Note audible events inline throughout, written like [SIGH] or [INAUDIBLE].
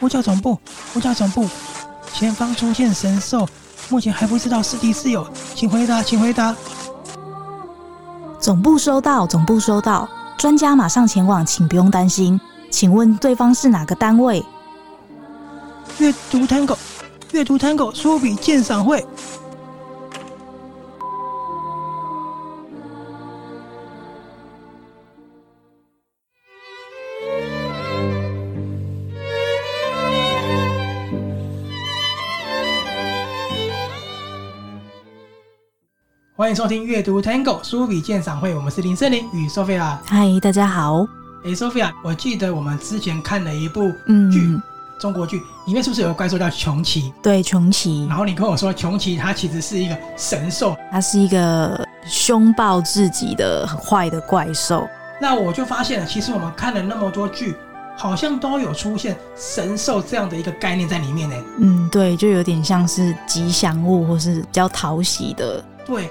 呼叫总部，呼叫总部，前方出现神兽，目前还不知道是敌是友，请回答，请回答。总部收到，总部收到，专家马上前往，请不用担心。请问对方是哪个单位？阅读 Tango，阅读 Tango，书笔鉴赏会。欢迎收听阅读 Tango 书笔鉴赏会，我们是林森林与 Sophia。嗨，大家好。哎，Sophia，我记得我们之前看了一部剧，嗯，中国剧，里面是不是有个怪兽叫穷奇？对，穷奇。然后你跟我说，穷奇它其实是一个神兽，它是一个凶暴至极的很坏的怪兽。那我就发现了，其实我们看了那么多剧，好像都有出现神兽这样的一个概念在里面呢。嗯，对，就有点像是吉祥物，或是比较讨喜的。对。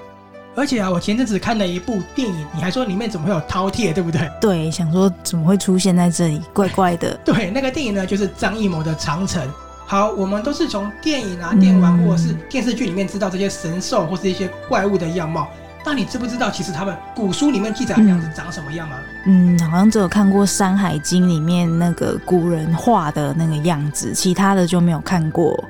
而且啊，我前阵子看了一部电影，你还说里面怎么会有饕餮，对不对？对，想说怎么会出现在这里，怪怪的。对，那个电影呢，就是张艺谋的《长城》。好，我们都是从电影啊、电玩或者是电视剧里面知道这些神兽或是一些怪物的样貌。那你知不知道，其实他们古书里面记载的样子长什么样吗？嗯，好像只有看过《山海经》里面那个古人画的那个样子，其他的就没有看过。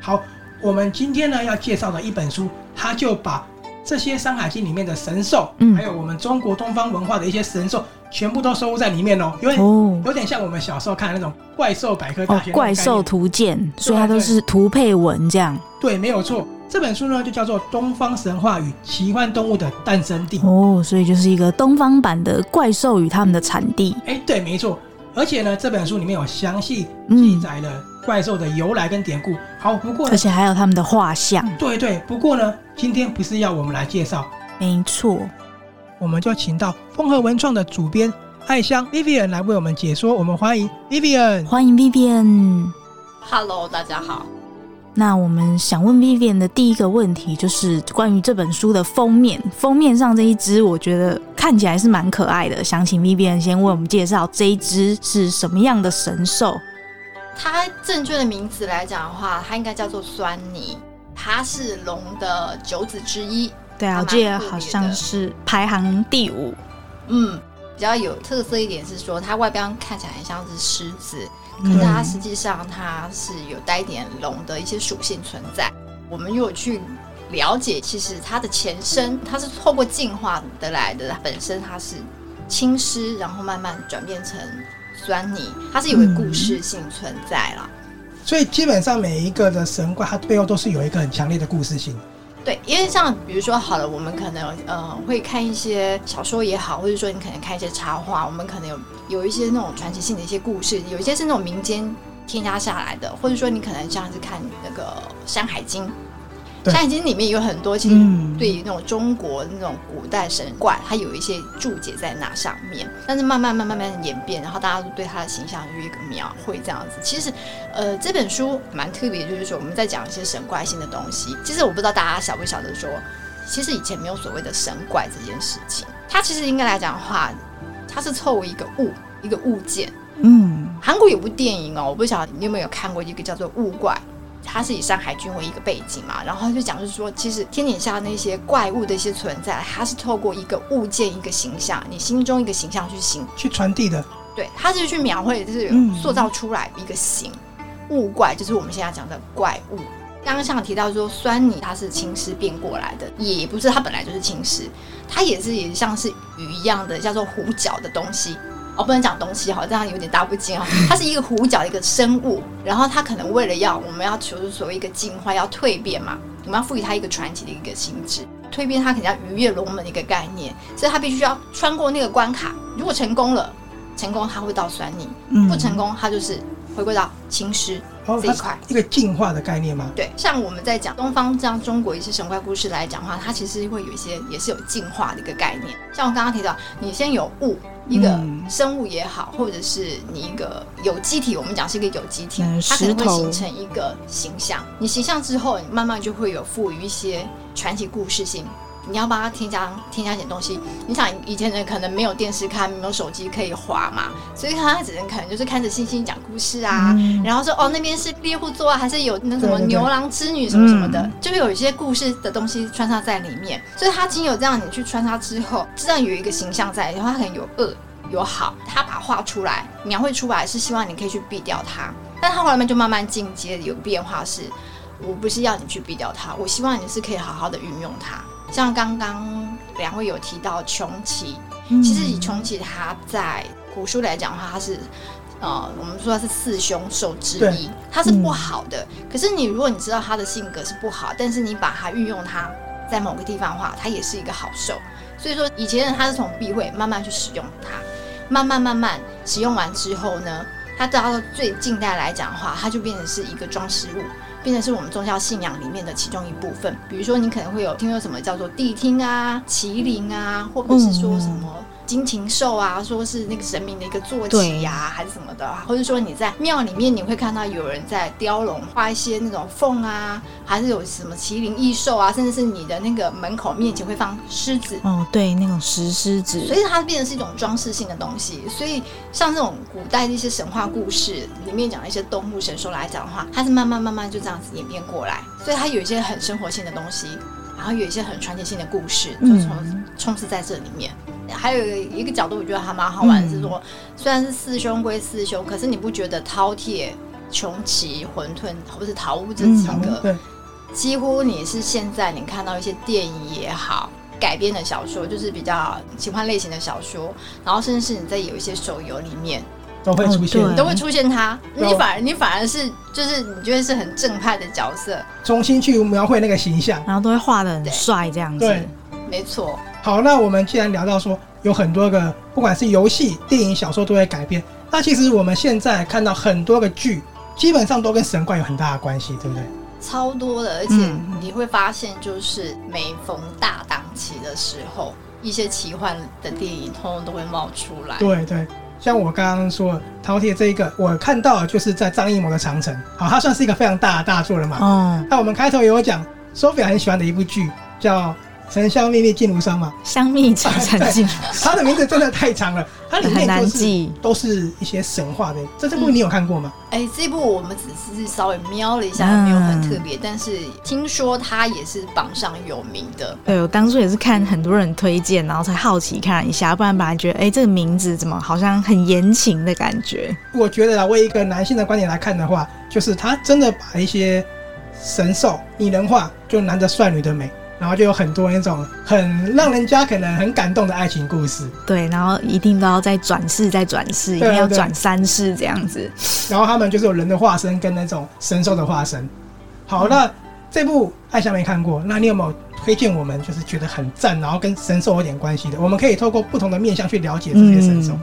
好，我们今天呢要介绍的一本书，它就把。这些《山海经》里面的神兽，嗯，还有我们中国东方文化的一些神兽，全部都收录在里面哦。因为有点像我们小时候看的那种怪兽百科大全、哦、怪兽图鉴，所以它都是图配文这样。对，没有错。这本书呢，就叫做《东方神话与奇幻动物的诞生地》哦，所以就是一个东方版的怪兽与它们的产地。哎，对，没错。而且呢，这本书里面有详细记载了怪兽的由来跟典故。嗯、好，不过而且还有他们的画像。对对，不过呢，今天不是要我们来介绍，没错，我们就请到风和文创的主编艾香 Vivian 来为我们解说。我们欢迎 Vivian，欢迎 Vivian。Hello，大家好。那我们想问 Vivian 的第一个问题就是关于这本书的封面。封面上这一只，我觉得看起来是蛮可爱的。想请 Vivian 先为我们介绍这一只是什么样的神兽？它正确的名字来讲的话，它应该叫做狻猊，它是龙的九子之一。对啊，我记得好像是排行第五。嗯，比较有特色一点是说，它外表看起来很像是狮子。可是它实际上它是有带一点龙的一些属性存在。我们如果去了解，其实它的前身它是透过进化得来的，它本身它是青狮，然后慢慢转变成酸泥，它是有个故事性存在了。所以基本上每一个的神怪，它背后都是有一个很强烈的故事性。对，因为像比如说好了，我们可能呃会看一些小说也好，或者说你可能看一些插画，我们可能有有一些那种传奇性的一些故事，有一些是那种民间添加下来的，或者说你可能像是看那个《山海经》。《山海经》里面有很多，其实对于那种中国那种古代神怪，它有一些注解在那上面。但是慢慢、慢慢、慢慢演变，然后大家都对它的形象有一个描绘，这样子。其实，呃，这本书蛮特别，就是说我们在讲一些神怪性的东西。其实我不知道大家晓不晓得说，其实以前没有所谓的神怪这件事情。它其实应该来讲的话，它是凑一个物，一个物件。嗯，韩国有部电影哦，我不晓得你有没有看过一个叫做《物怪》。它是以山海经为一个背景嘛，然后就讲就是说，其实天底下那些怪物的一些存在，它是透过一个物件、一个形象，你心中一个形象去形去传递的。对，它是去描绘，就是塑造出来一个形、嗯、物怪，就是我们现在讲的怪物。刚刚像提到说，酸泥它是青狮变过来的，也不是它本来就是青狮，它也是也像是鱼一样的，叫做虎角的东西。我、哦、不能讲东西哈，这样有点搭不敬啊。[LAUGHS] 它是一个虎角的一个生物，然后它可能为了要我们要求所谓一个进化，要蜕变嘛，我们要赋予它一个传奇的一个性质。蜕变它肯定要逾越龙门的一个概念，所以它必须要穿过那个关卡。如果成功了，成功它会到狻猊；不成功，它就是回归到青狮。这一块一个进化的概念吗？对，像我们在讲东方这样中国一些神怪故事来讲的话，它其实会有一些也是有进化的一个概念。像我刚刚提到，你先有物，一个生物也好，或者是你一个有机体，我们讲是一个有机体，它可能会形成一个形象。你形象之后，你慢慢就会有赋予一些传奇故事性。你要帮他添加添加一点东西。你想以前人可能没有电视看，没有手机可以滑嘛，所以他只能可能就是看着星星讲故事啊，嗯、然后说哦那边是猎户座啊，还是有那什么牛郎织女什么什么的，对对对，就会有一些故事的东西穿插在里面。所以他经有这样你去穿插之后，知道有一个形象在，然后他可能有恶有好，他把画出来描绘出来是希望你可以去避掉它，但他后来就慢慢进阶有变化是。我不是要你去避掉它，我希望你是可以好好的运用它。像刚刚两位有提到穷奇，嗯、其实以穷奇他在古书来讲的话，他是呃，我们说他是四凶兽之一，他是不好的。嗯、可是你如果你知道他的性格是不好，但是你把它运用它在某个地方的话，它也是一个好兽。所以说以前人他是从避讳慢慢去使用它，慢慢慢慢使用完之后呢，它到最近代来讲的话，它就变成是一个装饰物。变成是我们宗教信仰里面的其中一部分。比如说，你可能会有听说什么叫做谛听啊、麒麟啊，或者是说什么。金禽兽啊，说是那个神明的一个坐骑呀，还是什么的，或者说你在庙里面，你会看到有人在雕龙画一些那种凤啊，还是有什么麒麟异兽啊，甚至是你的那个门口面前会放狮子哦，对，那种石狮子，所以它变成是一种装饰性的东西。所以像这种古代的一些神话故事里面讲的一些动物神兽来讲的话，它是慢慢慢慢就这样子演变过来，所以它有一些很生活性的东西，然后有一些很传奇性的故事，就从充斥在这里面。还有一个角度，我觉得还蛮好玩的是说，虽然是四兄归四兄，可是你不觉得饕餮、穷奇、混沌或是桃屋这几个，几乎你是现在你看到一些电影也好，改编的小说，就是比较奇幻类型的小说，然后甚至是你在有一些手游里面都会出现，都会出现他。你反而你反而是就是你觉得是很正派的角色，重新去描绘那个形象，然后都会画的很帅这样子。对，没错。好，那我们既然聊到说有很多个，不管是游戏、电影、小说都会改编，那其实我们现在看到很多个剧，基本上都跟神怪有很大的关系，对不对？超多的，而且你会发现，就是每逢大档期的时候，一些奇幻的电影通通都会冒出来。对对，像我刚刚说饕餮这一个，我看到就是在张艺谋的《长城》，好，它算是一个非常大的大作了嘛。哦。那我们开头也有讲，Sophia 很喜欢的一部剧叫。沉香蜜蜜烬如霜嘛，香蜜沉沉烬如霜，它的名字真的太长了，它里面难记，都是一些神话的。这这部你有看过吗？哎、嗯，欸，这部我们只是稍微瞄了一下，没有很特别，嗯、但是听说它也是榜上有名的。对，我当初也是看很多人推荐，然后才好奇看一下，不然本来觉得，哎、欸，这个名字怎么好像很言情的感觉？我觉得啊，为一个男性的观点来看的话，就是他真的把一些神兽拟人化，就男的帅，女的美。然后就有很多那种很让人家可能很感动的爱情故事。对，然后一定都要再转世，再转世，一定要转三世这样子。然后他们就是有人的化身跟那种神兽的化身。好，那这部爱夏没看过，那你有没有推荐我们？就是觉得很赞，然后跟神兽有点关系的，我们可以透过不同的面向去了解这些神兽。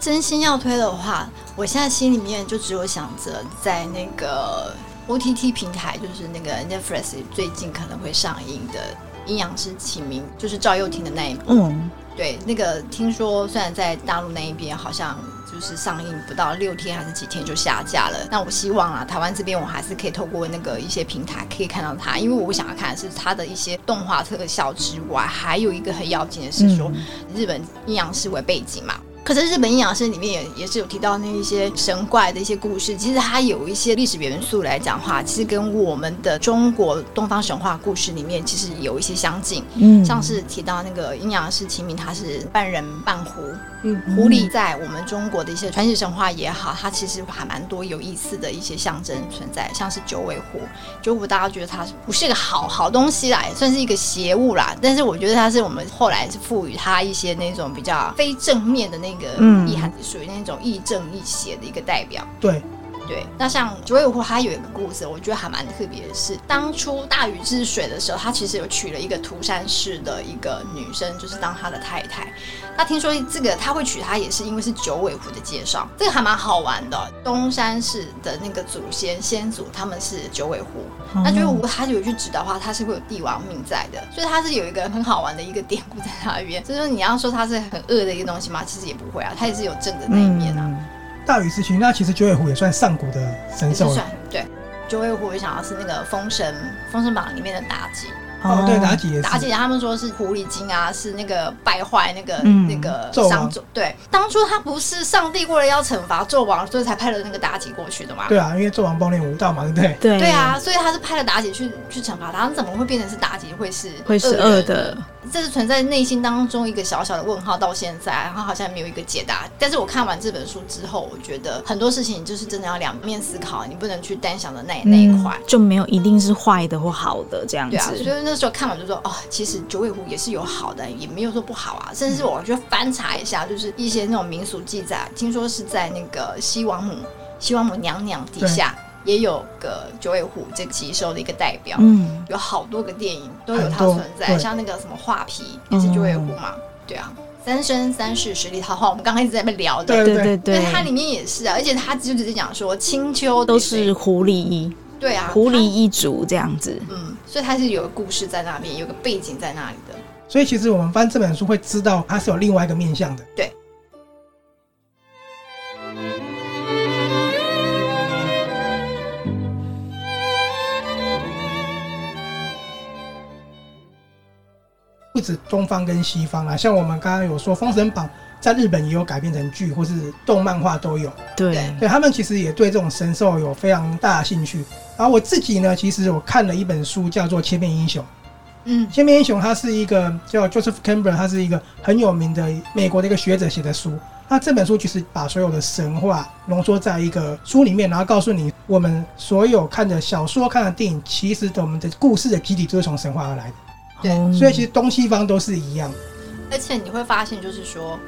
真心要推的话，我现在心里面就只有想着在那个。OTT 平台就是那个 Netflix 最近可能会上映的《阴阳师齐名》，就是赵又廷的那一部。嗯，对，那个听说虽然在大陆那一边好像就是上映不到六天还是几天就下架了，那我希望啊，台湾这边我还是可以透过那个一些平台可以看到它，因为我想要看的是它的一些动画特效之外，还有一个很要紧的是说日本阴阳师为背景嘛。可是日本阴阳师里面也也是有提到那一些神怪的一些故事，其实它有一些历史元素来讲的话，其实跟我们的中国东方神话故事里面其实有一些相近。嗯，像是提到那个阴阳师秦明，他是半人半狐。嗯，狐狸在我们中国的一些传奇神话也好，它其实还蛮多有意思的一些象征存在，像是九尾狐。九尾狐大家觉得它不是一个好好东西啦，也算是一个邪物啦，但是我觉得它是我们后来是赋予它一些那种比较非正面的那个意涵，属于那种亦正亦邪的一个代表。对。对，那像九尾狐，它有一个故事，我觉得还蛮特别的是，当初大禹治水的时候，他其实有娶了一个涂山氏的一个女生，就是当他的太太。那听说这个他会娶她，也是因为是九尾狐的介绍，这个还蛮好玩的。东山氏的那个祖先先祖，他们是九尾狐。嗯、那九尾狐他有去指的话，他是会有帝王命在的，所以他是有一个很好玩的一个典故在那边。所以说你要说他是很恶的一个东西吗？其实也不会啊，他也是有正的那一面啊。嗯大禹治水，那其实九尾狐也算上古的神兽了。对，九尾狐我想要是那个封神《封神榜》里面的妲己。哦，对，妲己也是。妲己他们说是狐狸精啊，是那个败坏那个、嗯、那个纣王。对，当初他不是上帝为了要惩罚纣王，所以才派了那个妲己过去的嘛？对啊，因为纣王暴虐无道嘛，对不对？对对啊，所以他是派了妲己去去惩罚他。怎么会变成是妲己会是会是恶的？这是存在内心当中一个小小的问号，到现在，然后好像没有一个解答。但是我看完这本书之后，我觉得很多事情就是真的要两面思考，你不能去单想的那、嗯、那一块，就没有一定是坏的或好的这样子。对啊，所以那时候看完就说，哦，其实九尾狐也是有好的，也没有说不好啊。甚至我就翻查一下，就是一些那种民俗记载，听说是在那个西王母、西王母娘娘底下。也有个九尾狐这个吉兽的一个代表，嗯，有好多个电影都有它存在，像那个什么画皮也是九尾狐嘛，嗯、对啊，三生三世十里桃花，我们刚开始在那边聊的，对对对，它里面也是啊，而且它就只是讲说青丘都是狐狸，对啊，狐狸一族这样子，嗯，所以它是有个故事在那边，有个背景在那里的，所以其实我们翻这本书会知道它是有另外一个面向的，对。不止东方跟西方啊，像我们刚刚有说《封神榜》在日本也有改编成剧，或是动漫画都有。对，对他们其实也对这种神兽有非常大的兴趣。然后我自己呢，其实我看了一本书，叫做《千面英雄》。嗯，《千面英雄》它是一个叫 Joseph Campbell，他是一个很有名的美国的一个学者写的书。那这本书其实把所有的神话浓缩在一个书里面，然后告诉你，我们所有看的小说、看的电影，其实我们的故事的基底都是从神话而来的。对，所以其实东西方都是一样，而且你会发现，就是说，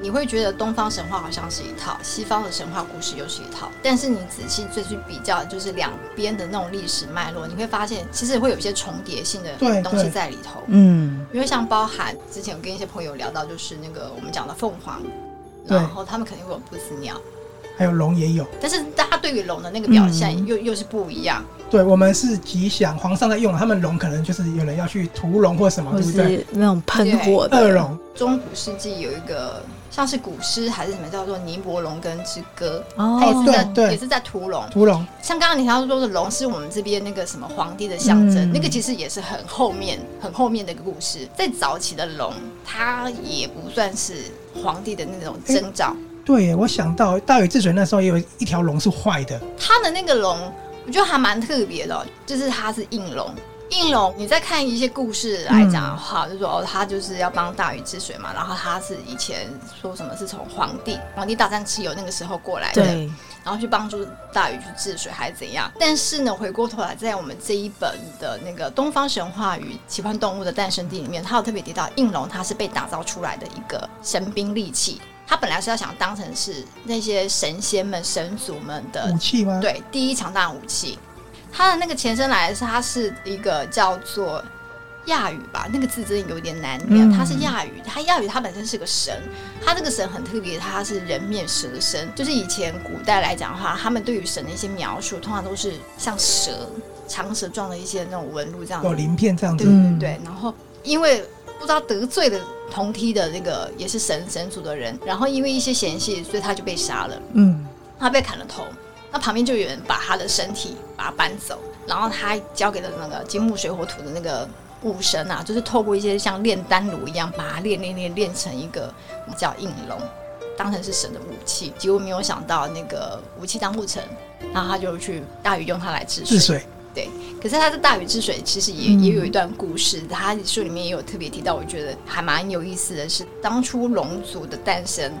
你会觉得东方神话好像是一套，西方的神话故事又是一套。但是你仔细再去比较，就是两边的那种历史脉络，你会发现，其实会有一些重叠性的东西在里头。嗯，因为像包含之前我跟一些朋友聊到，就是那个我们讲的凤凰，然后他们肯定会有不死鸟。还有龙也有，但是大家对于龙的那个表现又、嗯、又是不一样。对，我们是吉祥，皇上在用，他们龙可能就是有人要去屠龙或什么，对不对？那种喷火的恶龙。中古世纪有一个像是古诗还是什么叫做《尼伯龙根之歌》，哦，它也是在对也是在屠龙。屠龙。像刚刚你提到说的龙是我们这边那个什么皇帝的象征，嗯、那个其实也是很后面很后面的一个故事。在早期的龙，它也不算是皇帝的那种征兆。欸对，我想到大禹治水那时候也有一条龙是坏的。他的那个龙，我觉得还蛮特别的，就是它是应龙。应龙，你在看一些故事来讲的话，嗯、就说哦，他就是要帮大禹治水嘛。然后他是以前说什么是从皇帝，黄帝大战蚩尤那个时候过来的，然后去帮助大禹去治水还是怎样？但是呢，回过头来，在我们这一本的那个《东方神话与奇幻动物的诞生地》里面，他有特别提到应龙，它是被打造出来的一个神兵利器。他本来是要想当成是那些神仙们、神族们的武器吗？对，第一强大武器。他的那个前身来的是，他是一个叫做亚语吧，那个字真的有点难念。他是亚语，他亚语他本身是个神，他这个神很特别，他是人面蛇身。就是以前古代来讲的话，他们对于神的一些描述，通常都是像蛇、长蛇状的一些那种纹路这样子，有鳞片这样子。对对对。然后因为不知道得罪了。同梯的那个也是神神族的人，然后因为一些嫌隙，所以他就被杀了。嗯，他被砍了头，那旁边就有人把他的身体把他搬走，然后他交给了那个金木水火土的那个武神啊，就是透过一些像炼丹炉一样，把它炼炼炼炼成一个叫应龙，当成是神的武器。结果没有想到那个武器当不成，然后他就去大禹用它来治水。治水。对，可是他的大禹治水其实也也有一段故事，他书里面也有特别提到，我觉得还蛮有意思的是，当初龙族的诞生。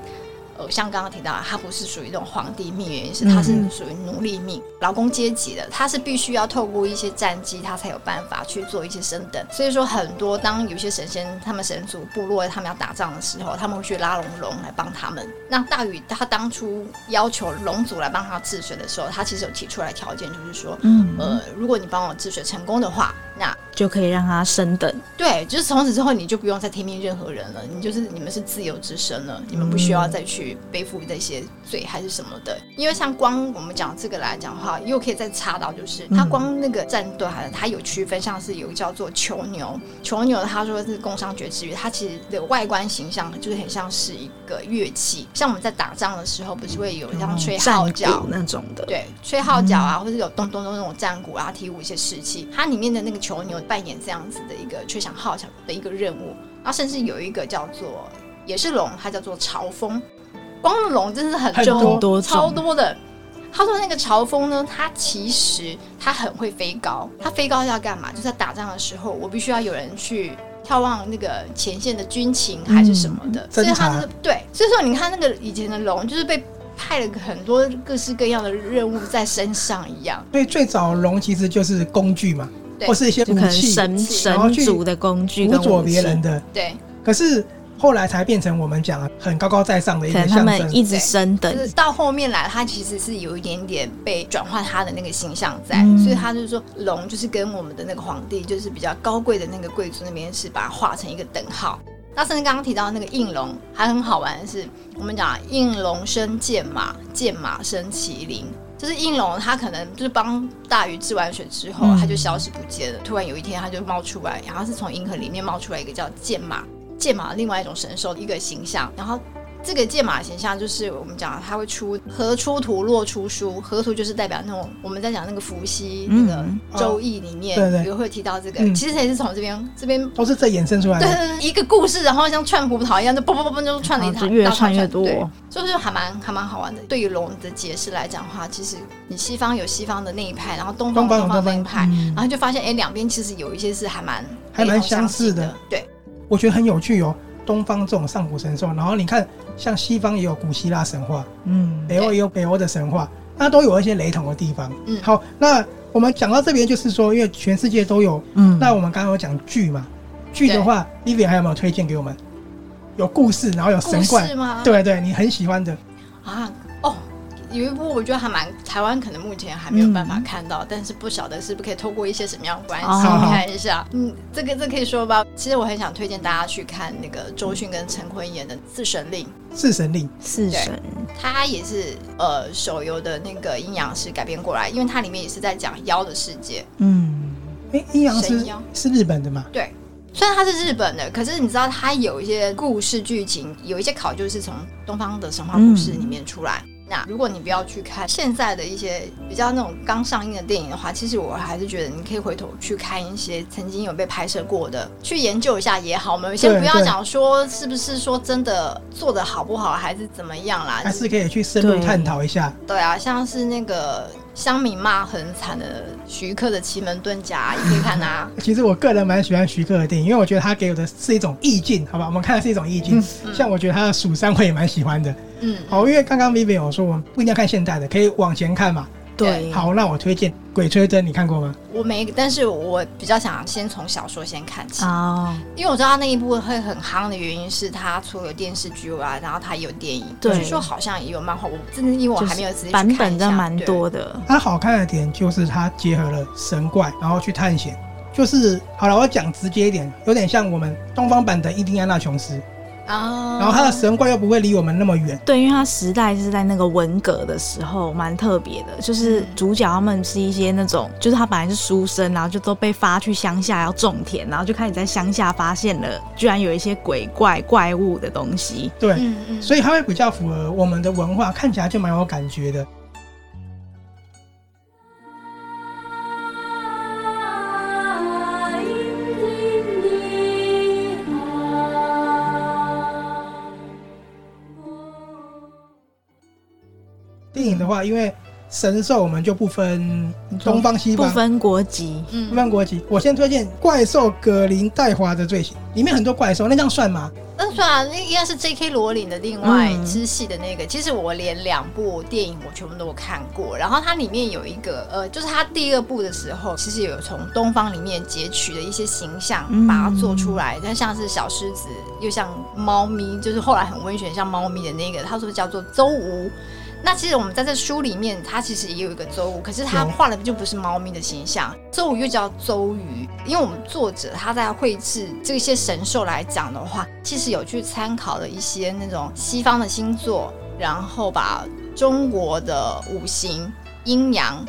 呃，像刚刚提到，他不是属于这种皇帝命，原因是他是属于奴隶命，劳工阶级的，他是必须要透过一些战绩，他才有办法去做一些升等。所以说，很多当有些神仙，他们神族部落他们要打仗的时候，他们会去拉龙龙来帮他们。那大禹他当初要求龙族来帮他治水的时候，他其实有提出来条件，就是说，嗯，呃，如果你帮我治水成功的话，那就可以让他升等。对，就是从此之后，你就不用再听命任何人了，你就是你们是自由之身了，你们不需要再去。背负这些罪还是什么的，因为像光我们讲这个来讲的话，又可以再插到，就是它光那个战斗，还它有区分，像是有个叫做囚牛，囚牛他说是工商爵之乐，它其实的外观形象就是很像是一个乐器，像我们在打仗的时候，不是会有像吹号角那种的，对，吹号角啊，或者有咚咚咚那种战鼓啊，提舞一些士气，它里面的那个囚牛扮演这样子的一个吹响号角的一个任务。然后甚至有一个叫做也是龙，它叫做朝风。光龙真是很多超多的。他说那个朝风呢，它其实它很会飞高，它飞高要干嘛？就是在打仗的时候，我必须要有人去眺望那个前线的军情还是什么的，嗯、所以他是对。所以说你看那个以前的龙，就是被派了很多各式各样的任务在身上一样。所以最早龙其实就是工具嘛，或是一些武器，神神族的工具，辅佐别人的。对，可是。后来才变成我们讲很高高在上的一个象征，他们一直升等，就是到后面来，他其实是有一点点被转换他的那个形象在，嗯、所以他就是说龙就是跟我们的那个皇帝，就是比较高贵的那个贵族那边是把它画成一个等号。那甚至刚刚提到那个应龙，还很好玩的是，我们讲应龙生剑马，剑马生麒麟，就是应龙他可能就是帮大禹治完水之后，他就消失不见了，嗯、突然有一天他就冒出来，然后是从银河里面冒出来一个叫剑马。剑马另外一种神兽的一个形象，然后这个剑马形象就是我们讲它会出河出图，洛出书，河图就是代表那种我们在讲那个伏羲那个周易里面也会提到这个，其实也是从这边这边都是在衍生出来的，对对对，一个故事，然后像串葡萄一样，就嘣嘣嘣嘣就串了一套，越串越多，就是还蛮还蛮好玩的。对于龙的解释来讲的话，其实你西方有西方的那一派，然后东方有东方那一派，然后就发现哎，两边其实有一些是还蛮还蛮相似的，对。我觉得很有趣哦，东方这种上古神兽，然后你看，像西方也有古希腊神话，嗯，北欧也有北欧的神话，那都有一些雷同的地方。嗯，好，那我们讲到这边，就是说，因为全世界都有，嗯，那我们刚刚有讲剧嘛，剧的话，Vivian 还有没有推荐给我们？有故事，然后有神怪吗？对对，你很喜欢的啊。有一部我觉得还蛮台湾，可能目前还没有办法看到，嗯、但是不晓得是不是可以透过一些什么样的关系、哦、看一下。嗯，这个这个、可以说吧。其实我很想推荐大家去看那个周迅跟陈坤演的《四神令》。四神令，四神，它也是呃手游的那个阴阳师改编过来，因为它里面也是在讲妖的世界。嗯，哎，阴阳师是日本的吗？对，虽然它是日本的，可是你知道它有一些故事剧情，有一些考究是从东方的神话故事里面出来。嗯那如果你不要去看现在的一些比较那种刚上映的电影的话，其实我还是觉得你可以回头去看一些曾经有被拍摄过的，去研究一下也好。我们先不要讲说是不是说真的做的好不好，还是怎么样啦，还是可以去深入探讨一下。对啊，像是那个。乡民骂很惨的徐克的《奇门遁甲》也可以看啊。其实我个人蛮喜欢徐克的电影，因为我觉得他给我的是一种意境，好吧？我们看的是一种意境。嗯、像我觉得他的《蜀山》我也蛮喜欢的。嗯，好，因为刚刚 Vivian 有说，我们不一定要看现代的，可以往前看嘛。对，好，那我推荐《鬼吹灯》，你看过吗？我没，但是我比较想先从小说先看起哦，因为我知道他那一部会很夯的原因是它除了电视剧外，然后它也有电影，据说好像也有漫画。我真的因为我还没有仔细看，版本真蛮多的。它好看的点就是它结合了神怪，然后去探险，就是好了，我讲直接一点，有点像我们东方版的伊丁安纳琼斯。哦，然后他的神怪又不会离我们那么远。对，因为他时代是在那个文革的时候，蛮特别的。就是主角他们是一些那种，就是他本来是书生，然后就都被发去乡下要种田，然后就开始在乡下发现了，居然有一些鬼怪怪物的东西。对，嗯嗯，所以他会比较符合我们的文化，看起来就蛮有感觉的。影的话，因为神兽我们就不分东方西方，不分国籍，嗯，不分国籍。我先推荐《怪兽葛林戴华的罪行》，里面很多怪兽，那这样算吗？那算啊，那应该是 J.K. 罗琳的另外支系的那个。嗯、其实我连两部电影我全部都有看过，然后它里面有一个呃，就是它第二部的时候，其实有从东方里面截取的一些形象，把它做出来。它、嗯、像是小狮子，又像猫咪，就是后来很温驯像猫咪的那个，它说叫做邹吾。那其实我们在这书里面，它其实也有一个周武，可是他画的就不是猫咪的形象，周武又叫周瑜。因为我们作者他在绘制这些神兽来讲的话，其实有去参考了一些那种西方的星座，然后把中国的五行、阴阳、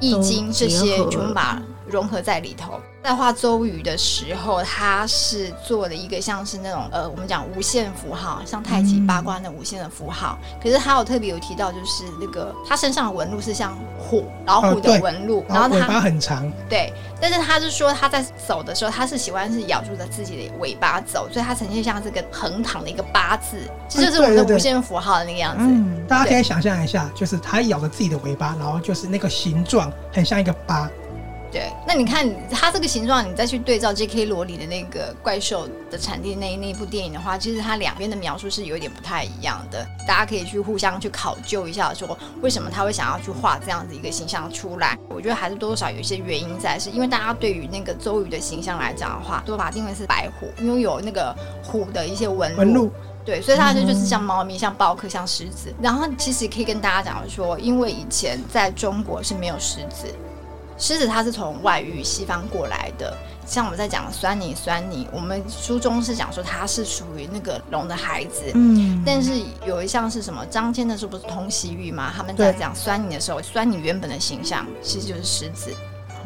易经这些全部把融合在里头。在画周瑜的时候，他是做了一个像是那种呃，我们讲无限符号，像太极八卦那无限的符号。嗯、可是他有特别有提到，就是那个他身上的纹路是像虎老虎的纹路，哦、然后他尾巴很长。对，但是他是说他在走的时候，他是喜欢是咬住着自己的尾巴走，所以他呈现像这个横躺的一个八字，这就是我们的无限符号的那个样子。嗯，大家可以想象一下，就是他咬着自己的尾巴，然后就是那个形状很像一个八。对，那你看它这个形状，你再去对照 J.K. 罗里的那个怪兽的产地那那一部电影的话，其实它两边的描述是有点不太一样的。大家可以去互相去考究一下，说为什么他会想要去画这样子一个形象出来？我觉得还是多多少有一些原因在，是因为大家对于那个周瑜的形象来讲的话，都把它定位是白虎，因为有那个虎的一些纹路。纹路。对，所以它就就是像猫咪、像豹科、像狮子。然后其实可以跟大家讲说，因为以前在中国是没有狮子。狮子它是从外域西方过来的，像我们在讲酸泥酸泥，我们书中是讲说它是属于那个龙的孩子，嗯，但是有一项是什么？张骞的时候不是通西域吗？他们在讲酸泥的时候，酸泥原本的形象其实就是狮子，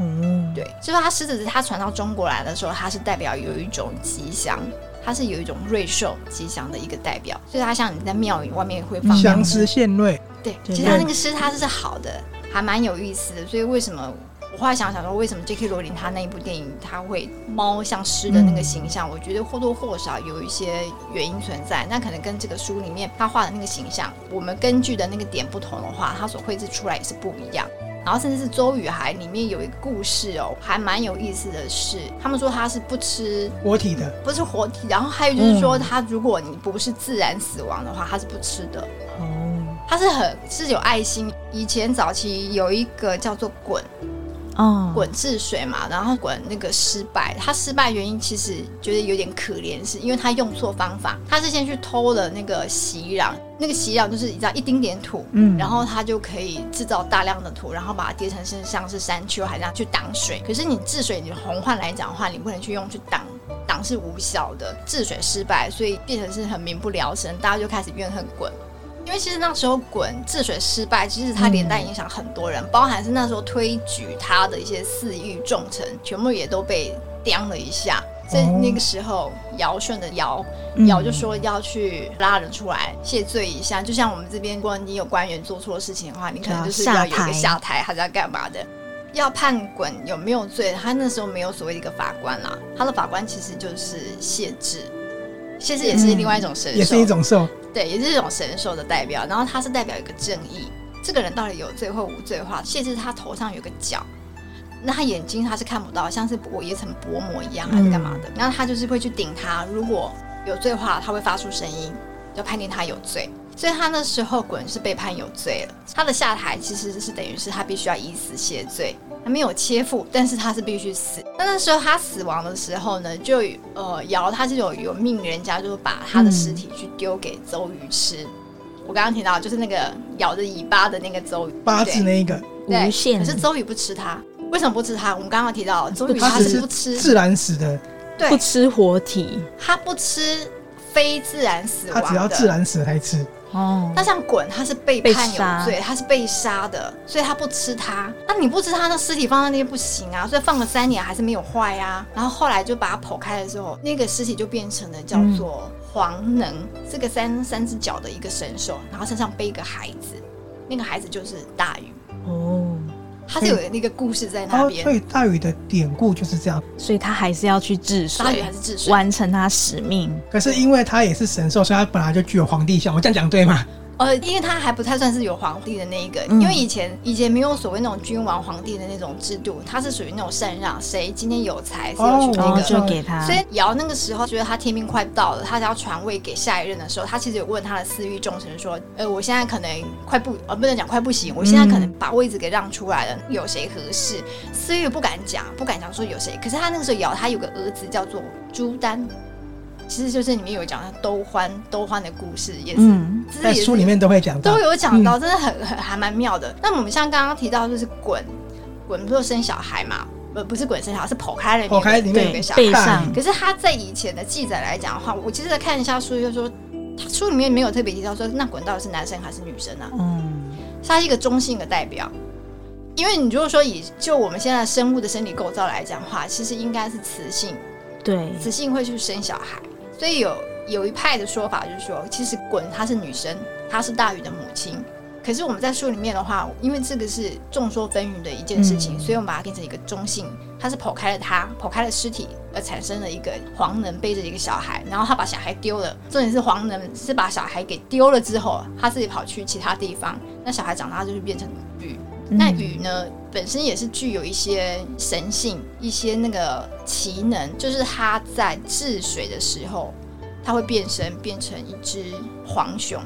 嗯，对，就是它狮子它传到中国来的时候，它是代表有一种吉祥，它是有一种瑞兽吉祥的一个代表，所以它像你在庙宇外面会放祥狮献瑞，对，其实它那个狮它是好的，还蛮有意思的，所以为什么？我后来想想说，为什么 J.K. 罗琳他那一部电影他会猫像狮的那个形象？嗯、我觉得或多或少有一些原因存在。那可能跟这个书里面他画的那个形象，我们根据的那个点不同的话，他所绘制出来也是不一样。然后甚至是《周雨海》里面有一个故事哦，还蛮有意思的是，他们说他是不吃活体的，不是活体。然后还有就是说，他如果你不是自然死亡的话，他是不吃的。哦，他是很是有爱心。以前早期有一个叫做鯀。哦，滚治水嘛，然后滚那个失败，他失败原因其实觉得有点可怜，是因为他用错方法，他是先去偷了那个息壤，那个息壤就是你知道一丁点土，嗯，然后他就可以制造大量的土，然后把它叠成是像是山丘，还这样去挡水。可是你治水，你洪患来讲的话，你不能去用去挡，挡是无效的，治水失败，所以变成是很民不聊生，大家就开始怨恨鯀。因为其实那时候滚治水失败，其实他连带影响很多人，嗯、包含是那时候推举他的一些四御重臣，全部也都被刁了一下。所以那个时候，尧舜的尧，尧就说要去拉人出来谢罪一下。嗯、就像我们这边，如果你有官员做错事情的话，你可能就是要有一个下台，还是要干嘛的？要判滚有没有罪？他那时候没有所谓的一个法官啦，他的法官其实就是谢志。谢志也是另外一种神兽，也是一种兽。对，也是这种神兽的代表，然后它是代表一个正义。这个人到底有罪或无罪的话，限制他头上有个角，那他眼睛他是看不到，像是我一层薄膜一样，还是干嘛的？嗯、然后他就是会去顶他，如果有罪的话，他会发出声音，就判定他有罪。所以他那时候果然是被判有罪了，他的下台其实是等于是他必须要以死谢罪。他没有切腹，但是他是必须死。那那时候他死亡的时候呢，就呃尧他是有有命人家，就是把他的尸体去丢给周瑜吃。嗯、我刚刚提到就是那个咬着尾巴的那个周瑜，八字那一个对无限。可是周瑜不吃他，为什么不吃他？我们刚刚提到周瑜他是不吃自然死的，对，不吃活体，他不吃非自然死亡的，他只要自然死才吃。哦，那像鲧，他是被判有罪，他是被杀的，所以他不吃他。那你不吃他，那尸体放在那边不行啊，所以放了三年还是没有坏啊。然后后来就把它剖开的时候，那个尸体就变成了叫做黄能，这个三三只脚的一个神兽，然后身上背一个孩子，那个孩子就是大禹。哦。他是有那个故事在那边，所以大禹的典故就是这样，所以他还是要去治水，大禹还是治水，完成他使命。可是因为他也是神兽，所以他本来就具有皇帝相。我这样讲对吗？呃，因为他还不太算是有皇帝的那一个，嗯、因为以前以前没有所谓那种君王皇帝的那种制度，他是属于那种禅让，谁今天有才，谁要去那个、哦、就给他。所以尧那个时候觉得他天命快到了，他想要传位给下一任的时候，他其实有问他的四御重臣说：“呃，我现在可能快不，呃，不能讲快不行，我现在可能把位置给让出来了，嗯、有谁合适？”四御不敢讲，不敢讲说有谁。可是他那个时候尧他有个儿子叫做朱丹。其实就是里面有讲他兜欢兜欢的故事，也是、嗯、也书里面都会讲到，都有讲到，真的很很还蛮妙的。那我们像刚刚提到，就是滚滚不是生小孩嘛？不不是滚生小孩，是剖开了剖开里面有个小孩。上可是他在以前的记载来讲的话，我其实在看一下书，就是说他书里面没有特别提到说那滚到底是男生还是女生啊？嗯，他是一个中性的代表。因为你如果说以就我们现在生物的生理构造来讲的话，其实应该是雌性，对，雌性会去生小孩，所以有有一派的说法就是说，其实鯀它是女生，她是大禹的母亲。可是我们在书里面的话，因为这个是众说纷纭的一件事情，所以我们把它变成一个中性，它是剖开了她，剖开了尸体而产生了一个黄能背着一个小孩，然后他把小孩丢了。重点是黄能是把小孩给丢了之后，他自己跑去其他地方，那小孩长大就是变成鱼。嗯、那雨呢，本身也是具有一些神性，一些那个奇能，就是它在治水的时候，它会变身变成一只黄熊。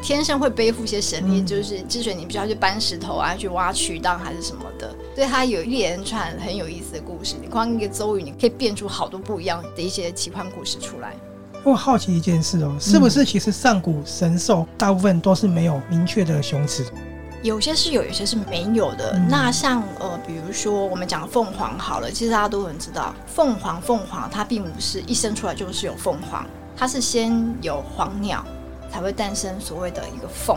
天生会背负一些神力，嗯、就是治水，你必须要去搬石头啊，去挖渠道还是什么的。所以它有一连串很有意思的故事。你光一个邹语，你可以变出好多不一样的一些奇幻故事出来。我好奇一件事哦，是不是其实上古神兽大部分都是没有明确的雄雌？有些是有，有些是没有的。嗯、那像呃，比如说我们讲凤凰好了，其实大家都很知道，凤凰凤凰它并不是一生出来就是有凤凰，它是先有黄鸟。才会诞生所谓的一个凤，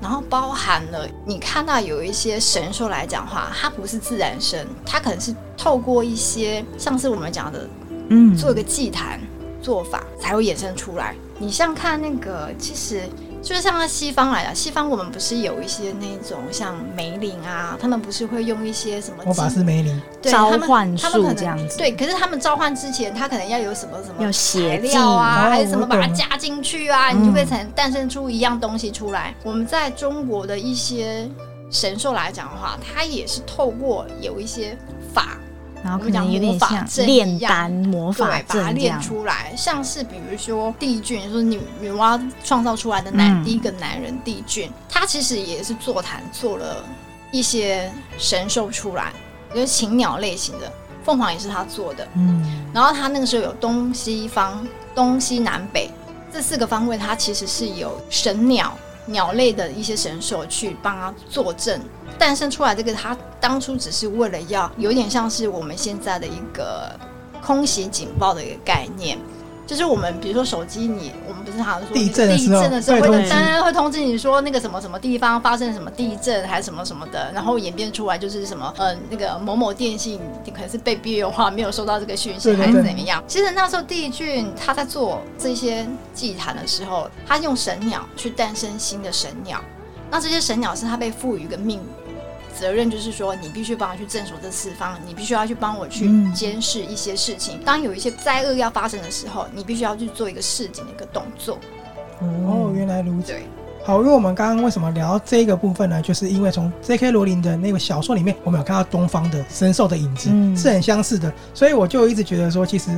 然后包含了你看到有一些神兽来讲的话，它不是自然生，它可能是透过一些上次我们讲的，嗯，做一个祭坛做法才会衍生出来。你像看那个，其实。就是像在西方来的，西方我们不是有一些那种像梅林啊，他们不是会用一些什么魔法师梅林召唤术这样子？对，可是他们召唤之前，他可能要有什么什么材料啊，还是什么把它加进去啊，你就会才能诞生出一样东西出来。嗯、我们在中国的一些神兽来讲的话，它也是透过有一些法。然后可能有点像炼丹魔法阵，把它练出来。像是比如说帝俊，就是女女娲创造出来的男、嗯、第一个男人帝俊，他其实也是坐坛做了一些神兽出来，就是禽鸟类型的，凤凰也是他做的。嗯，然后他那个时候有东西方、东西南北这四个方位，他其实是有神鸟。鸟类的一些神兽去帮他作证，诞生出来这个，他当初只是为了要有点像是我们现在的一个空袭警报的一个概念。就是我们比如说手机，你我们不是常常说地震的时候，会当然会通知你说那个什么什么地方发生什么地震还是什么什么的，然后演变出来就是什么呃那个某某电信可能是被边缘化，没有收到这个讯息还是怎么样。其实那时候帝俊他在做这些祭坛的时候，他用神鸟去诞生新的神鸟，那这些神鸟是他被赋予一个命。责任就是说，你必须帮我去镇守这四方，你必须要去帮我去监视一些事情。嗯、当有一些灾厄要发生的时候，你必须要去做一个示警的一个动作。哦，原来如此。好，因为我们刚刚为什么聊到这个部分呢？就是因为从 J.K. 罗琳的那个小说里面，我们有看到东方的神兽的影子，嗯、是很相似的。所以我就一直觉得说，其实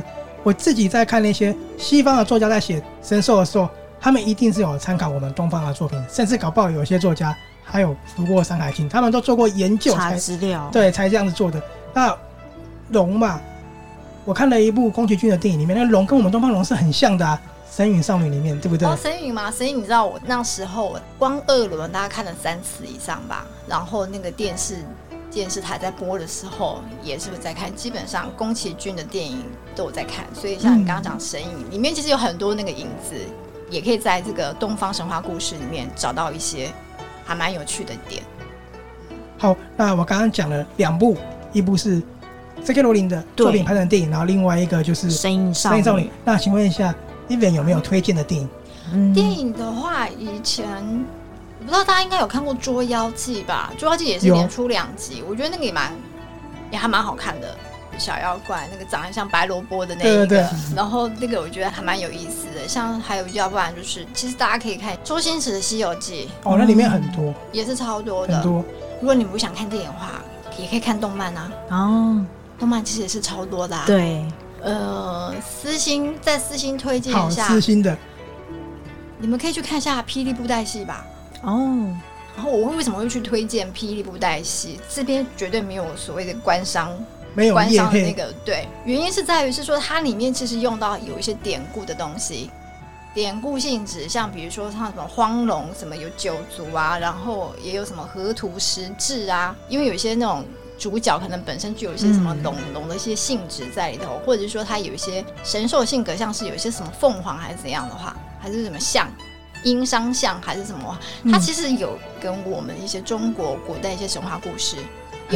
我自己在看那些西方的作家在写神兽的时候，他们一定是有参考我们东方的作品，甚至搞不好有些作家。还有读过《山海经》，他们都做过研究才资料，对，才这样子做的。那龙嘛，我看了一部宫崎骏的电影，里面那龙跟我们东方龙是很像的啊，《神隐少女》里面对不对？哦，《神隐》吗？《神隐》你知道我那时候光二轮大家看了三次以上吧，然后那个电视电视台在播的时候也是在看，基本上宫崎骏的电影都有在看。所以像你刚刚讲《神隐》里面，其实有很多那个影子，也可以在这个东方神话故事里面找到一些。还蛮有趣的点。好，那我刚刚讲了两部，一部是 J.K. 罗琳的作品拍成电影，然后另外一个就是《声音少女》。那请问一下，Vivian 有没有推荐的电影？嗯、电影的话，以前我不知道大家应该有看过《捉妖记》吧，《捉妖记》也是连出两集，我觉得那个也蛮也还蛮好看的。小妖怪那个长得像白萝卜的那一个，对对对，然后那个我觉得还蛮有意思的。像还有要不然就是，其实大家可以看周星驰的《西游记》哦，那里面很多，嗯、也是超多的。很多。如果你不想看电影的话，也可以看动漫啊。哦，动漫其实也是超多的、啊。对，呃，私心再私心推荐一下，私心的，你们可以去看一下《霹雳布袋戏》吧。哦，然后我为什么会去推荐《霹雳布袋戏》？这边绝对没有所谓的官商。没有关上的那个对，原因是在于是说它里面其实用到有一些典故的东西，典故性质，像比如说像什么荒龙，什么有九族啊，然后也有什么河图十志啊，因为有一些那种主角可能本身就有一些什么龙龙的一些性质在里头，或者是说它有一些神兽性格，像是有一些什么凤凰还是怎样的话，还是什么象，殷商像还是什么，它其实有跟我们一些中国古代一些神话故事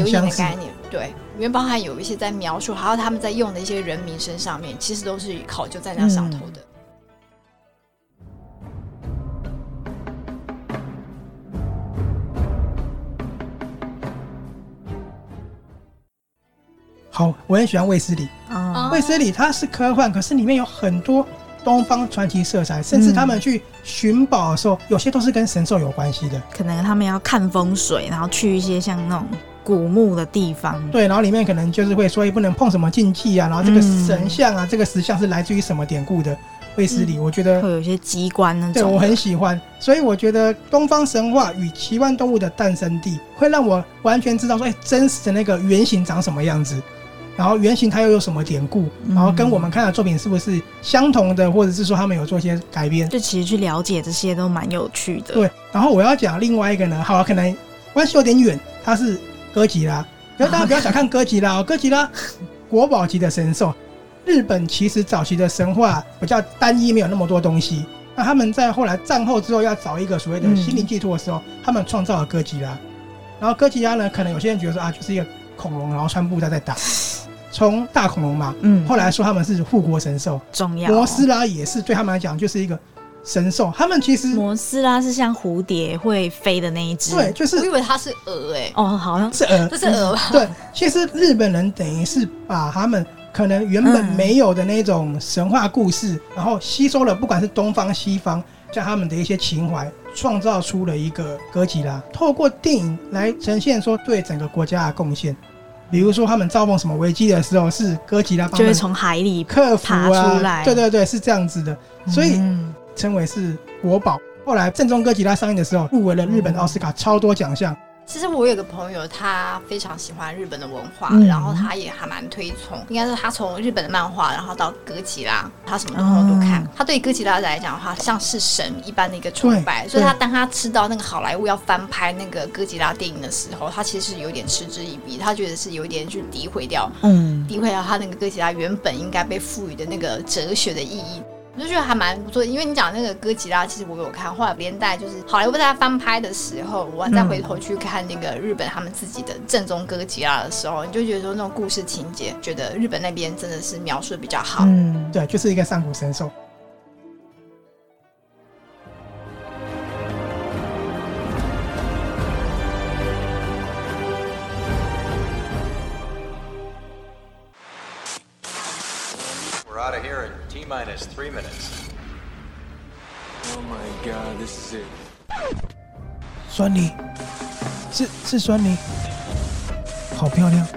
有一点的概念，对，里面包含有一些在描述，还有他们在用的一些人名身上面，其实都是考究在那上头的。嗯好，我很喜欢卫斯理。啊，卫斯理他是科幻，可是里面有很多东方传奇色彩，甚至他们去寻宝的时候，嗯、有些都是跟神兽有关系的。可能他们要看风水，然后去一些像那种古墓的地方。对，然后里面可能就是会说，不能碰什么禁忌啊，然后这个神像啊，嗯、这个石像是来自于什么典故的。卫斯理，我觉得会有一些机关那种。对，我很喜欢，所以我觉得东方神话与奇幻动物的诞生地，会让我完全知道说，哎，真实的那个原型长什么样子。然后原型它又有什么典故？然后跟我们看的作品是不是相同的，或者是说他们有做一些改编？就其实去了解这些都蛮有趣的。对。然后我要讲另外一个呢，好，可能关系有点远，它是哥吉拉。可是大家不要小看哥吉拉哦，哥吉拉国宝级的神兽。日本其实早期的神话比较单一，没有那么多东西。那他们在后来战后之后要找一个所谓的心灵寄托的时候，他们创造了哥吉拉。然后哥吉拉呢，可能有些人觉得说啊，就是一个恐龙，然后穿布袋在打。[LAUGHS] 从大恐龙嘛，嗯，后来说他们是护国神兽，重要。摩斯拉也是对他们来讲就是一个神兽。他们其实摩斯拉是像蝴蝶会飞的那一只，对，就是我以为它是鹅哎，哦，好像是鹅，这是鹅吧？对，其实日本人等于是把他们可能原本没有的那种神话故事，嗯、然后吸收了，不管是东方西方，像他们的一些情怀，创造出了一个哥吉拉，透过电影来呈现说对整个国家的贡献。比如说，他们造梦什么危机的时候，是哥吉拉帮，就会从海里克服啊，对对对，是这样子的，所以称为是国宝。后来正宗哥吉拉上映的时候，入围了日本奥斯卡超多奖项。其实我有个朋友，他非常喜欢日本的文化，嗯、然后他也还蛮推崇。应该是他从日本的漫画，然后到哥吉拉，他什么东西都看。嗯、他对哥吉拉来讲的话，像是神一般的一个崇拜。所以他当他知道那个好莱坞要翻拍那个哥吉拉电影的时候，他其实有点嗤之以鼻，他觉得是有点去诋毁掉，嗯，诋毁掉他那个哥吉拉原本应该被赋予的那个哲学的意义。我就觉得还蛮不错，因为你讲那个哥吉拉，其实我有看，后来连带就是好莱坞在他翻拍的时候，我再回头去看那个日本他们自己的正宗哥吉拉的时候，你就觉得说那种故事情节，觉得日本那边真的是描述的比较好。嗯，对，就是一个上古神兽。酸泥，是是酸泥，好漂亮。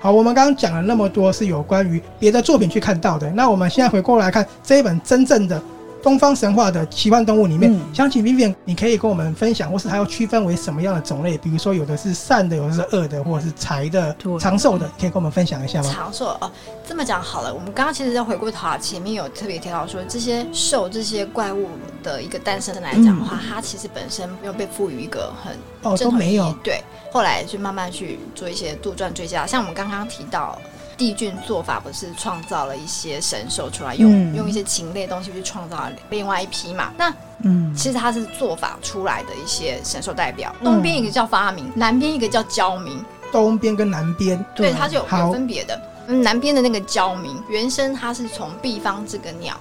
好，我们刚刚讲了那么多是有关于别的作品去看到的，那我们现在回过来看这一本真正的。东方神话的奇幻动物里面，嗯、想请 Vivian，你可以跟我们分享，或是它要区分为什么样的种类？比如说，有的是善的，有的是恶的，或者是财的、长寿的，可以跟我们分享一下吗？长寿哦，这么讲好了。我们刚刚其实在回过头啊，前面有特别提到说，这些兽、这些怪物的一个诞生来讲的话，嗯、它其实本身没有被赋予一个很哦都没有对，后来就慢慢去做一些杜撰追加，像我们刚刚提到。帝俊做法不是创造了一些神兽出来，用、嗯、用一些禽类东西去创造了另外一批嘛。那嗯，其实它是做法出来的一些神兽代表。东边一个叫发明，南边一个叫交明。东边跟南边，对，它就有有分别的。嗯，南边的那个交明，原生它是从毕方这个鸟，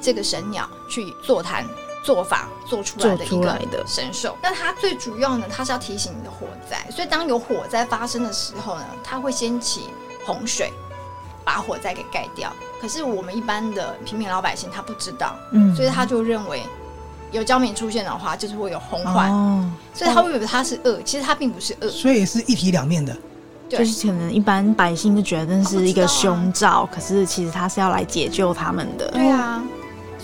这个神鸟去座谈做法做出来的一个神兽。那它最主要呢，它是要提醒你的火灾。所以当有火灾发生的时候呢，它会掀起。洪水把火灾给盖掉，可是我们一般的平民老百姓他不知道，嗯，所以他就认为有焦民出现的话，就是会有洪患，哦、所以他会以为他是恶，其实他并不是恶，所以是一体两面的，对。就是可能一般百姓就觉得那是一个凶兆，啊、可是其实他是要来解救他们的，对啊。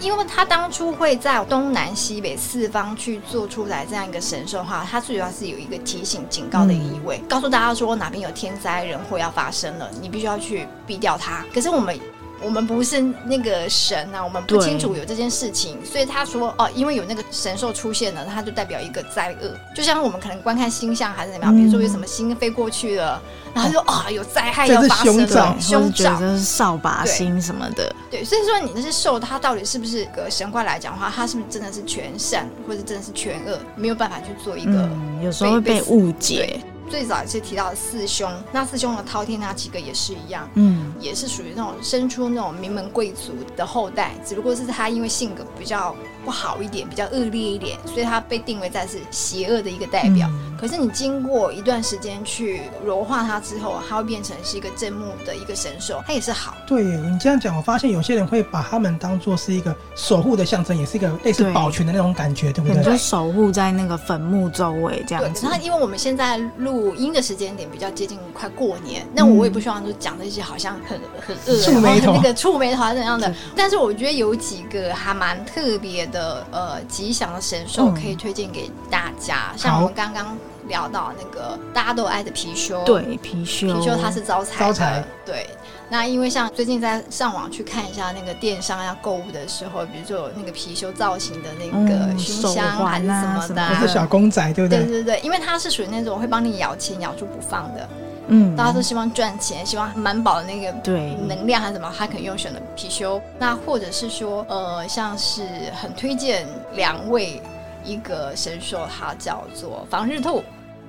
因为他当初会在东南西北四方去做出来这样一个神兽的话，它最主要是有一个提醒、警告的意味，嗯、告诉大家说哪边有天灾人祸要发生了，你必须要去避掉它。可是我们我们不是那个神啊，我们不清楚有这件事情，所以他说哦，因为有那个神兽出现了，它就代表一个灾厄。就像我们可能观看星象还是怎么样，比如说有什么星飞过去了，然后就啊有灾害要发生了，凶兆，是扫把星什么的。对，所以说你那些兽，它到底是不是个神怪来讲的话，它是不是真的是全善，或者真的是全恶，没有办法去做一个，有时候会被误解。最早也是提到四兄，那四兄的饕餮那几个也是一样，嗯，也是属于那种生出那种名门贵族的后代，只不过是他因为性格比较不好一点，比较恶劣一点，所以它被定为在是邪恶的一个代表。嗯、可是你经过一段时间去柔化它之后，它会变成是一个正目的一个神兽，它也是好。对你这样讲，我发现有些人会把他们当做是一个守护的象征，也是一个类似保全的那种感觉，对，对不对？就守护在那个坟墓周围这样子。那因为我们现在录音的时间点比较接近快过年，那我也不希望就讲那些好像很很恶、触霉头、那个触霉头怎样的。但是我觉得有几个还蛮特别的。的呃吉祥的神兽可以推荐给大家，嗯、像我们刚刚聊到那个大家都爱的貔貅，对貔貅，貔貅它是招财，招财。对，那因为像最近在上网去看一下那个电商要购物的时候，比如说有那个貔貅造型的那个熏香还是什么的，还是小公仔，对不对？对对对，因为它是属于那种会帮你咬钱咬住不放的。嗯，大家都希望赚钱，希望满饱的那个对能量还是什么，他可能用选的貔貅。那或者是说，呃，像是很推荐两位一个神兽，它叫做防日兔。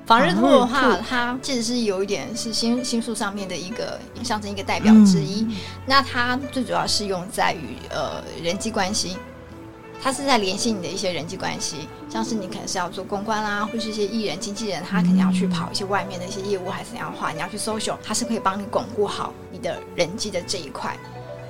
防日兔的话，它其实是有一点是星星宿上面的一个象征一个代表之一。嗯、那它最主要是用在于呃人际关系。他是在联系你的一些人际关系，像是你可能是要做公关啦，或是一些艺人、经纪人，他肯定要去跑一些外面的一些业务，还是怎样的话，你要去 social，他是可以帮你巩固好你的人际的这一块。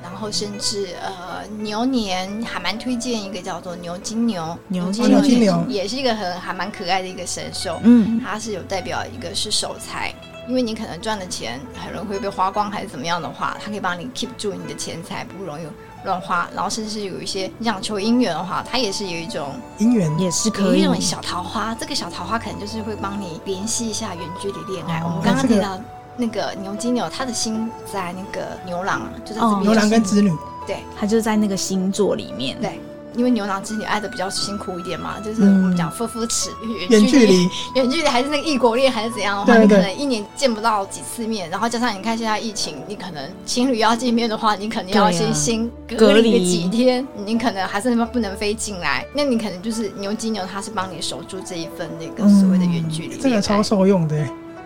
然后甚至呃牛年还蛮推荐一个叫做牛金牛，牛金牛，金牛。也是一个很还蛮可爱的一个神兽，嗯，它是有代表一个是守财，因为你可能赚的钱很容易会被花光，还是怎么样的话，它可以帮你 keep 住你的钱财，不容易。乱花，然后甚至是有一些你想求姻缘的话，它也是有一种姻缘，也是可以有一种小桃花。这个小桃花可能就是会帮你联系一下远距离恋爱。哦、我们刚刚提到那个牛金牛，他的心在那个牛郎，就在这边、哦。牛郎跟织女，对，他就在那个星座里面。对。因为牛郎织女爱的比较辛苦一点嘛，就是我们讲夫夫尺，远距离，远距离。还是那个异国恋还是怎样的话，你可能一年见不到几次面，然后加上你看现在疫情，你可能情侣要见面的话，你肯定要先先隔离个几天，啊、你可能还是那么不能飞进来，那你可能就是牛金牛，他是帮你守住这一份那个所谓的远距离、嗯，这个超受用的，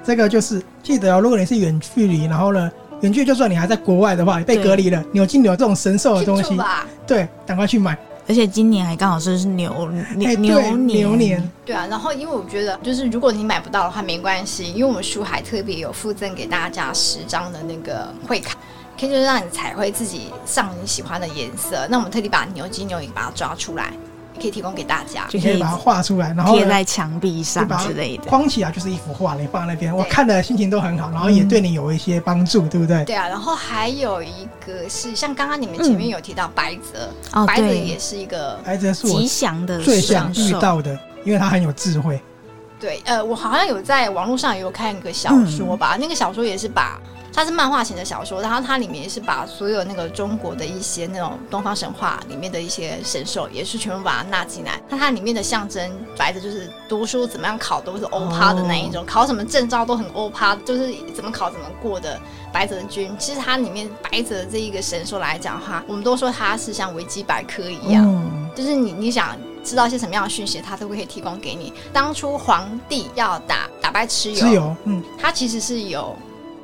这个就是记得哦，如果你是远距离，然后呢，远距离就算你还在国外的话，你被隔离了，牛金牛这种神兽的东西，对，赶快去买。而且今年还刚好是牛牛、年，牛年，对啊。然后因为我觉得，就是如果你买不到的话，没关系，因为我们书还特别有附赠给大家十张的那个会卡，可以就是让你彩绘自己上你喜欢的颜色。那我们特地把牛筋牛也把它抓出来。可以提供给大家，就可以把它画出来，然后贴在墙壁上之类的，框起来就是一幅画，你放在那边，我看的心情都很好，然后也对你有一些帮助，对不对？对啊，然后还有一个是像刚刚你们前面有提到白泽，白泽也是一个白泽是我吉祥的最想遇到的，因为他很有智慧。对，呃，我好像有在网络上有看一个小说吧，那个小说也是把。它是漫画型的小说，然后它里面也是把所有那个中国的一些那种东方神话里面的一些神兽，也是全部把它纳进来。那它里面的象征白的就是读书怎么样考都是欧趴的那一种，哦、考什么证照都很欧趴，就是怎么考怎么过的白泽君。其实它里面白泽这一个神兽来讲的话，我们都说它是像维基百科一样，嗯、就是你你想知道一些什么样的讯息，它都会可以提供给你。当初皇帝要打打败蚩尤，蚩尤，嗯，他其实是有。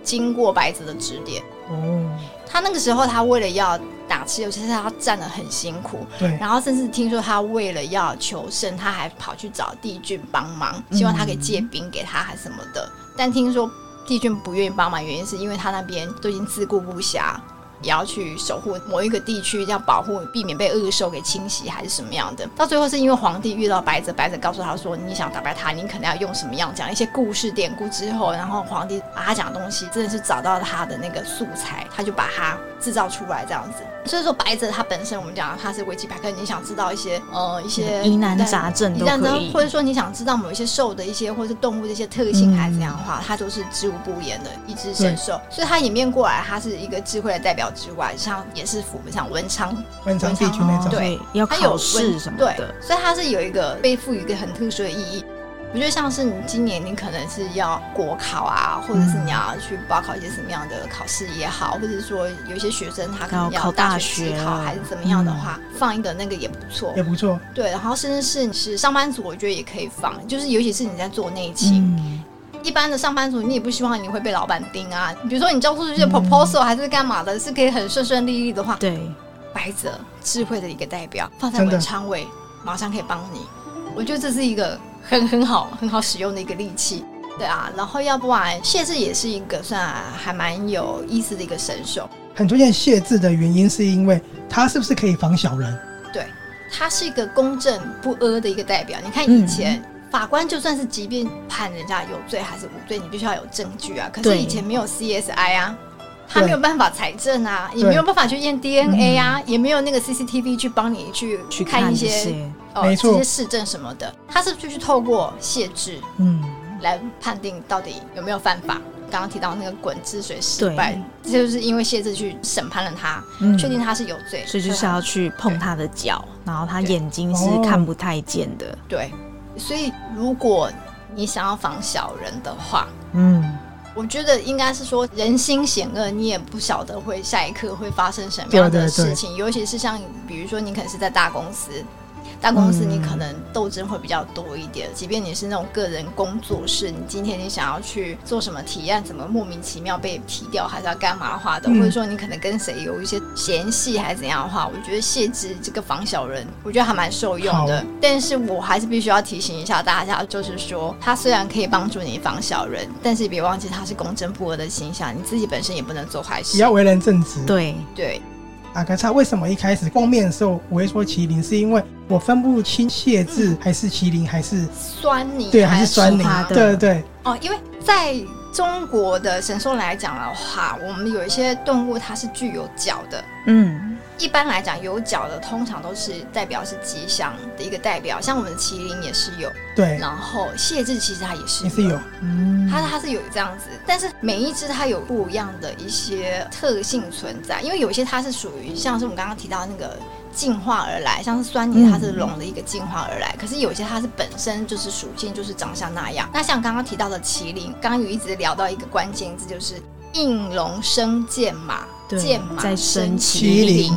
经过白泽的指点，哦，他那个时候他为了要打气尤，其实他站得很辛苦，对。然后甚至听说他为了要求胜，他还跑去找帝俊帮忙，希望他可以借兵给他还是什么的。嗯、但听说帝俊不愿意帮忙，原因是因为他那边都已经自顾不暇。也要去守护某一个地区，要保护，避免被恶兽给侵袭，还是什么样的？到最后是因为皇帝遇到白泽，白泽告诉他说：“你想打败他，你可能要用什么样？讲一些故事典故之后，然后皇帝把他讲的东西，真的是找到他的那个素材，他就把它制造出来，这样子。所以说白泽它本身我们讲它是维基百科，你想知道一些呃一些疑难杂症都可以，或者说你想知道某一些兽的一些或者是动物的一些特性还是怎样的话，嗯、它都是知无不言的一只神兽。所以它演变过来，它是一个智慧的代表之外，像也是符合像文昌文昌对，要考试什么的，对，所以它是有一个被赋予一个很特殊的意义。我觉得像是你今年你可能是要国考啊，或者是你要去报考一些什么样的考试也好，或者是说有一些学生他可能要大学考还是怎么样的话，放一个那个也不错，也不错。对，然后甚至是你是上班族，我觉得也可以放，就是尤其是你在做内勤，嗯、一般的上班族你也不希望你会被老板盯啊。比如说你交出去一些 proposal 还是干嘛的，是可以很顺顺利利的话，对，白泽智慧的一个代表放在文昌位，马上可以帮你。我觉得这是一个。很很好，很好使用的一个利器，对啊。然后要不然谢字也是一个算还蛮有意思的一个神兽。很推荐谢字的原因是因为它是不是可以防小人？对，它是一个公正不阿的一个代表。你看以前、嗯、法官就算是即便判人家有罪还是无罪，你必须要有证据啊。可是以前没有 CSI 啊，他没有办法财政啊，也没有办法去验 DNA 啊，嗯、也没有那个 CCTV 去帮你去去看一些。没错，这些市政什么的，他是就是透过谢字，嗯，来判定到底有没有犯法。刚刚提到那个滚治水失败，这就是因为谢字去审判了他，嗯、确定他是有罪，所以就是要去碰他的脚，然后他眼睛是看不太见的。对，所以如果你想要防小人的话，嗯，我觉得应该是说人心险恶，你也不晓得会下一刻会发生什么样的事情，对对对，尤其是像比如说你可能是在大公司。大公司你可能斗争会比较多一点，即便你是那种个人工作室，你今天你想要去做什么提案，怎么莫名其妙被踢掉，还是要干嘛的话的，或者说你可能跟谁有一些嫌隙还是怎样的话，我觉得谢之这个防小人，我觉得还蛮受用的。但是我还是必须要提醒一下大家，就是说他虽然可以帮助你防小人，但是别忘记他是公正不阿的形象，你自己本身也不能做坏事，也要为人正直。对对。阿卡叉为什么一开始封面的时候我会说麒麟？是因为我分不清蟹字还是麒麟还是酸泥，对，还是酸泥，对对对。哦，因为在中国的神兽来讲的话，我们有一些动物它是具有角的，嗯。一般来讲，有角的通常都是代表是吉祥的一个代表，像我们的麒麟也是有。对。然后谢字其实它也是也是有，嗯，它它是有这样子，但是每一只它有不一样的一些特性存在，因为有些它是属于像是我们刚刚提到那个进化而来，像是酸泥它是龙的一个进化而来，嗯、可是有些它是本身就是属性就是长相那样。那像刚刚提到的麒麟，刚刚有一直聊到一个关键字，就是应龙生剑马。剑马在生麒麟，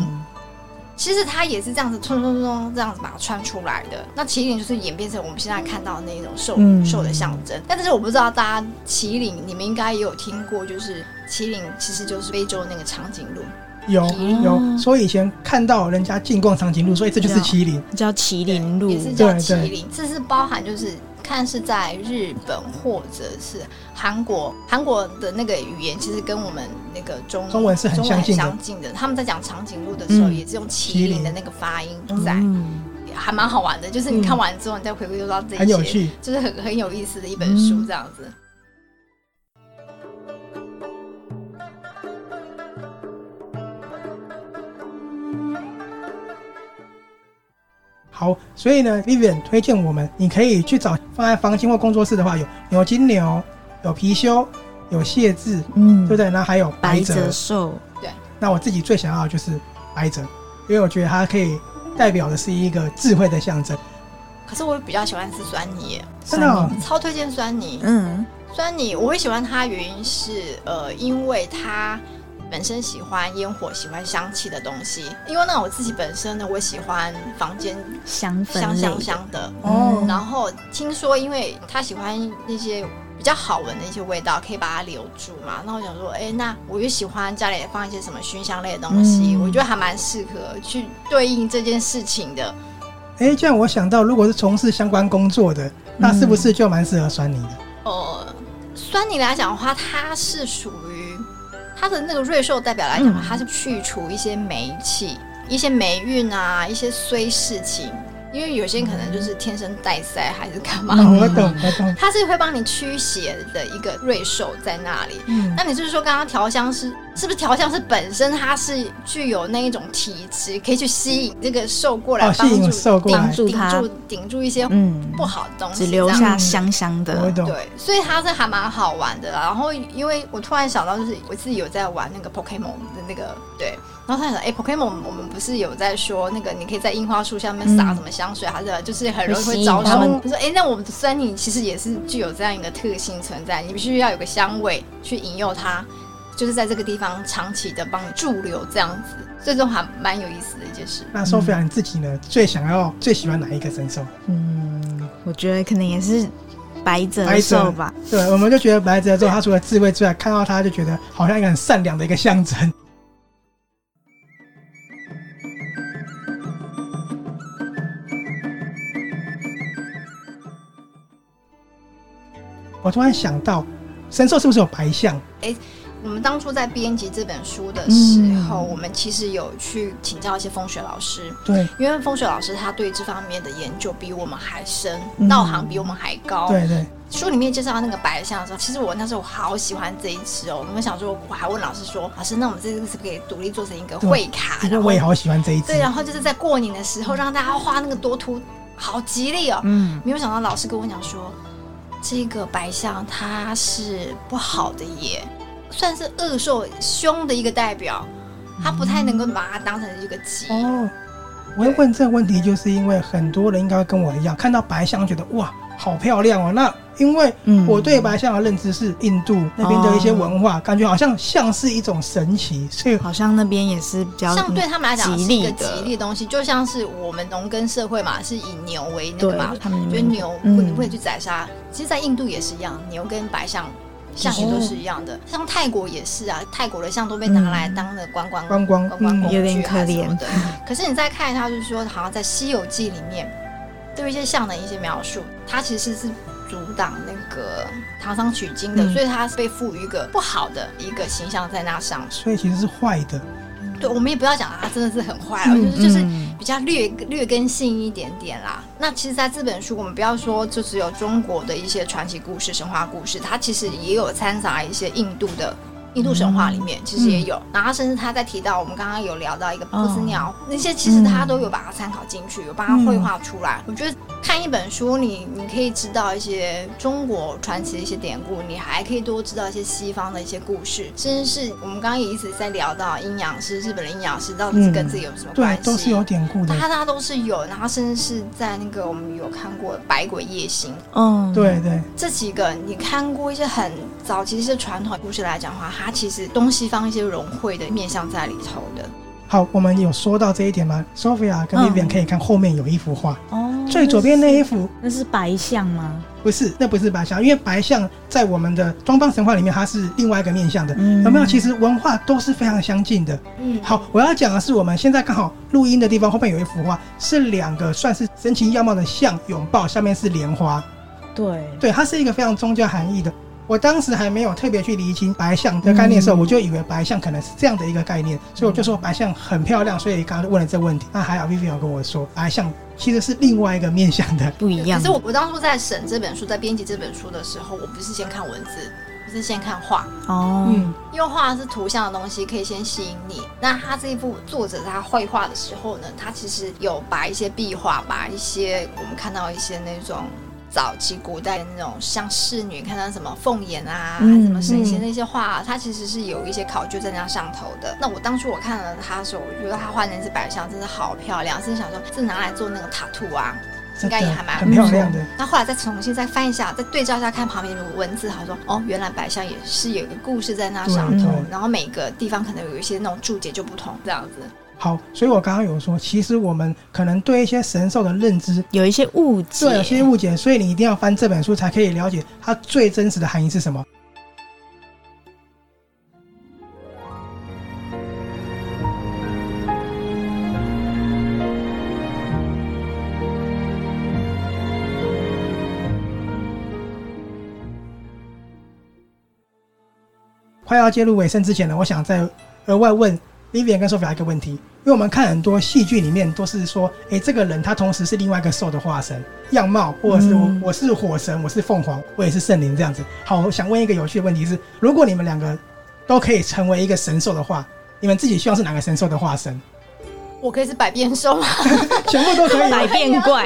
其实它也是这样子，冲冲冲这样子把它穿出来的。那麒麟就是演变成我们现在看到的那种兽兽、嗯、的象征。但是我不知道大家麒麟，你们应该也有听过，就是麒麟其实就是非洲那个长颈鹿。有有，所以以前看到人家进贡长颈鹿，所以这就是麒麟，叫麒麟鹿，也是叫麒麟。这是包含就是。看是在日本或者是韩国，韩国的那个语言其实跟我们那个中中文是很相近的。相近的，他们在讲长颈鹿的时候，也是用麒麟的那个发音在，嗯、还蛮好玩的。就是你看完之后，你再回归就知道这些，很有趣，就是很很有意思的一本书这样子。嗯好，所以呢，Vivian 推荐我们，你可以去找放在房间或工作室的话，有牛金牛，有貔貅，有蟹字，嗯，对不对？然后还有白泽兽，对。那我自己最想要的就是白泽，因为我觉得它可以代表的是一个智慧的象征。可是我比较喜欢吃酸泥，真的、哦，超推荐酸泥。嗯，酸泥我会喜欢它，原因是呃，因为它。本身喜欢烟火，喜欢香气的东西，因为那我自己本身呢，我喜欢房间香香香香的哦。嗯、然后听说，因为他喜欢那些比较好闻的一些味道，可以把它留住嘛。那我想说，哎，那我又喜欢家里放一些什么熏香类的东西，嗯、我觉得还蛮适合去对应这件事情的。哎，这样我想到，如果是从事相关工作的，那是不是就蛮适合酸泥的？哦、呃，酸泥来讲的话，它是属于。它的那个瑞兽代表来讲，它是去除一些霉气、一些霉运啊、一些衰事情。因为有些人可能就是天生带塞还是干嘛，我懂，我懂。它是会帮你驱邪的一个瑞兽在那里。嗯，那你就是说刚刚调香师是不是调香师本身它是具有那一种体质，可以去吸引这个兽过来帮助顶住顶住顶住一些嗯不好的东西，只留下香香的。对，所以它是还蛮好玩的。然后因为我突然想到，就是我自己有在玩那个 Pokemon 的那个对，然后他想哎、欸、Pokemon 我们不是有在说那个你可以在樱花树下面撒什么香水，还是就是很容易会招生。我说哎，那我们的森林其实也是具有这样一个特性存在，你必须要有个香味去引诱它。就是在这个地方长期的帮你驻留这样子，最终还蛮有意思的一件事。那 Sophia 你自己呢？最想要、最喜欢哪一个神兽？嗯，我觉得可能也是白泽兽吧。对，我们就觉得白泽兽，它除了智慧之外，看到它就觉得好像一个很善良的一个象征。我突然想到，神兽是不是有白象？哎、欸。我们当初在编辑这本书的时候，嗯、我们其实有去请教一些风水老师。对，因为风水老师他对这方面的研究比我们还深，道、嗯、行比我们还高。对对。书里面介绍那个白象的时候，其实我那时候我好喜欢这一只哦。我们想说，我还问老师说：“老师，那我们这次是不是可以独立做成一个会卡？”因为我也好喜欢这一只。对，然后就是在过年的时候让大家画那个多图，好吉利哦。嗯。没有想到老师跟我讲说，这个白象它是不好的耶。算是恶兽凶的一个代表，他不太能够把它当成一个吉。哦，我会问这个问题，就是因为很多人应该会跟我一样，看到白象觉得哇，好漂亮哦。那因为我对白象的认知是印度那边的一些文化，感觉好像像是一种神奇，所以好像那边也是比较像对他们来讲是一个吉利的东西，就像是我们农耕社会嘛，是以牛为那个嘛，他们觉得牛不不会去宰杀。其实，在印度也是一样，牛跟白象。象也都是一样的，像泰国也是啊，泰国的象都被拿来当了观光观光观光工具，有点可怜。的。可是你再看它，就是说，好像在《西游记》里面，对一些象的一些描述，它其实是阻挡那个唐僧取经的，所以它是被赋予一个不好的一个形象在那上，所以其实是坏的。对，我们也不要讲啊真的是很坏，嗯、就是就是比较劣劣根性一点点啦。那其实，在这本书，我们不要说就只有中国的一些传奇故事、神话故事，它其实也有掺杂一些印度的。印度神话里面其实也有，嗯、然后甚至他在提到我们刚刚有聊到一个波斯鸟，哦、那些其实他都有把它参考进去，嗯、有把它绘画出来。我觉得看一本书你，你你可以知道一些中国传奇的一些典故，你还可以多知道一些西方的一些故事，甚至是我们刚刚也一直在聊到阴阳师，日本的阴阳师到底是跟自己有什么关系？对，都是有典故的。大家都是有，然后甚至是在那个我们有看过《百鬼夜行》。嗯，对对，这几个你看过一些很早期一些传统故事来讲的话，它其实东西。方一些融汇的面向在里头的。好，我们有说到这一点吗？Sophia 跟 Vivian 可以看后面有一幅画哦，最左边那一幅，那是白象吗？不是，那不是白象，因为白象在我们的东方神话里面，它是另外一个面向的。嗯、有没有？其实文化都是非常相近的。嗯，好，我要讲的是，我们现在刚好录音的地方后面有一幅画，是两个算是神情样貌的象拥抱，下面是莲花。对，对，它是一个非常宗教含义的。我当时还没有特别去厘清白象的概念的时候，我就以为白象可能是这样的一个概念，所以我就说白象很漂亮，所以刚刚问了这个问题。那还好，Vivian 跟我说，白象其实是另外一个面向的，不一样。可是我我当初在审这本书，在编辑这本书的时候，我不是先看文字，我是先看画哦，嗯，因为画是图像的东西，可以先吸引你。那他这一部作者他绘画的时候呢，他其实有把一些壁画，把一些我们看到一些那种。早期古代的那种像侍女看到什么凤眼啊，嗯、什么神仙那些画，啊它其实是有一些考究在那上头的。那我当初我看了他的时候，我觉得他画那只白象真的好漂亮，甚至想说这拿来做那个塔兔啊，应该也还蛮很漂亮的。那后来再重新再翻一下，再对照一下看旁边的文字，好说哦，原来白象也是有一个故事在那上头，然后每个地方可能有一些那种注解就不同这样子。好，所以我刚刚有说，其实我们可能对一些神兽的认知有一些误解，对，有些误解，所以你一定要翻这本书，才可以了解它最真实的含义是什么。快要进入尾声之前呢，我想再额外问。Vivian 跟 Sophia 一个问题，因为我们看很多戏剧里面都是说，哎、欸，这个人他同时是另外一个兽的化身样貌，或者是我我是火神，我是凤凰，我也是圣灵这样子。好，我想问一个有趣的问题是，如果你们两个都可以成为一个神兽的话，你们自己希望是哪个神兽的化身？我可以是百变兽吗？[LAUGHS] 全部都可以，百变怪。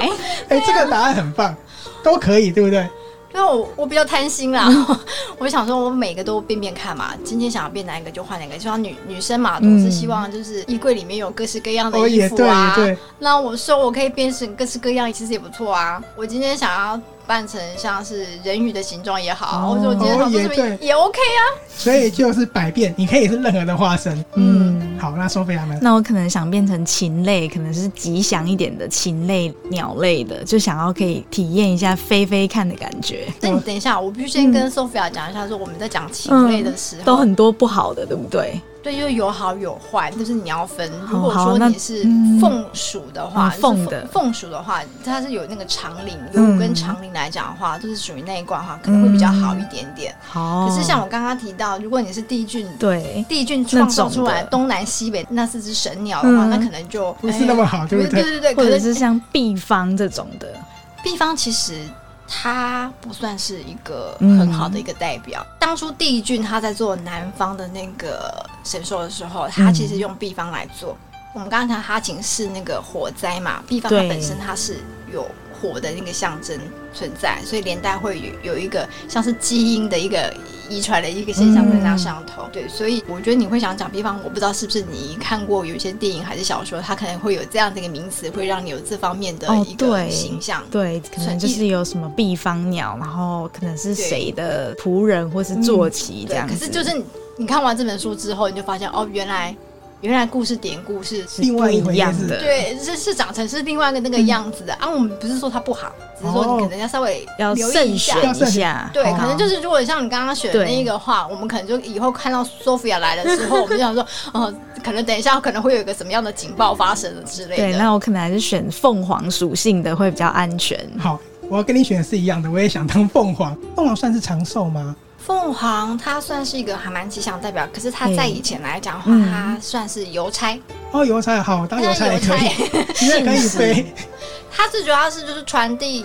哎、欸，这个答案很棒，都可以，对不对？因为我我比较贪心啦，[LAUGHS] 我想说，我每个都变变看嘛。今天想要变哪一个就换哪个，就像女女生嘛，总是希望就是衣柜里面有各式各样的衣服啊。哦、那我说我可以变成各式各样，其实也不错啊。我今天想要。扮成像是人鱼的形状也好，或者我今天说是不是也 OK 啊？所以就是百变，你可以是任何的化身。嗯，好，那说飞他们，那我可能想变成禽类，可能是吉祥一点的禽类、鸟类的，就想要可以体验一下飞飞看的感觉。那你等一下，我必须先跟 Sophia 讲一下，说我们在讲禽类的时候，都很多不好的，对不对？对，就有好有坏，就是你要分。如果说你是凤属的话，凤的凤属的话，它是有那个长鳞，有五根长鳞来讲的话，都是属于那一卦的话，可能会比较好一点点。好。可是像我刚刚提到，如果你是帝俊，对，帝俊创造出来东南西北那四只神鸟的话，那可能就不是那么好，对不对？对对对，或者是像毕方这种的，毕方其实。他不算是一个很好的一个代表。嗯、当初帝俊他在做南方的那个神兽的时候，他其实用毕方来做。嗯、我们刚刚讲哈琴是那个火灾嘛，毕方它本身它是有。火的那个象征存在，所以连带会有有一个像是基因的一个遗传的一个现象在那上头。嗯、对，所以我觉得你会想讲比方，我不知道是不是你看过有一些电影还是小说，它可能会有这样的一个名词，会让你有这方面的一个形象。哦、对，对，可能就是有什么毕方鸟，然后可能是谁的仆人或是坐骑这样子、嗯。可是就是你看完这本书之后，你就发现哦，原来。原来故事典故是另外一样的，对，是是长成是另外一个那个样子的、嗯、啊。我们不是说它不好，只是说你可能要稍微要慎选一下。对，可能就是如果像你刚刚选的那一个话，我们可能就以后看到 Sophia 来的时候，我们就想说，哦、呃，可能等一下可能会有一个什么样的警报发生了之类的。对，那我可能还是选凤凰属性的会比较安全。好，我要跟你选的是一样的，我也想当凤凰。凤凰算是长寿吗？凤凰它算是一个还蛮吉祥代表，可是它在以前来讲的话，嗯、它算是邮差。哦，邮差好，当邮差也可以，[LAUGHS] 可以 [LAUGHS] 飞。它最主要是就是传递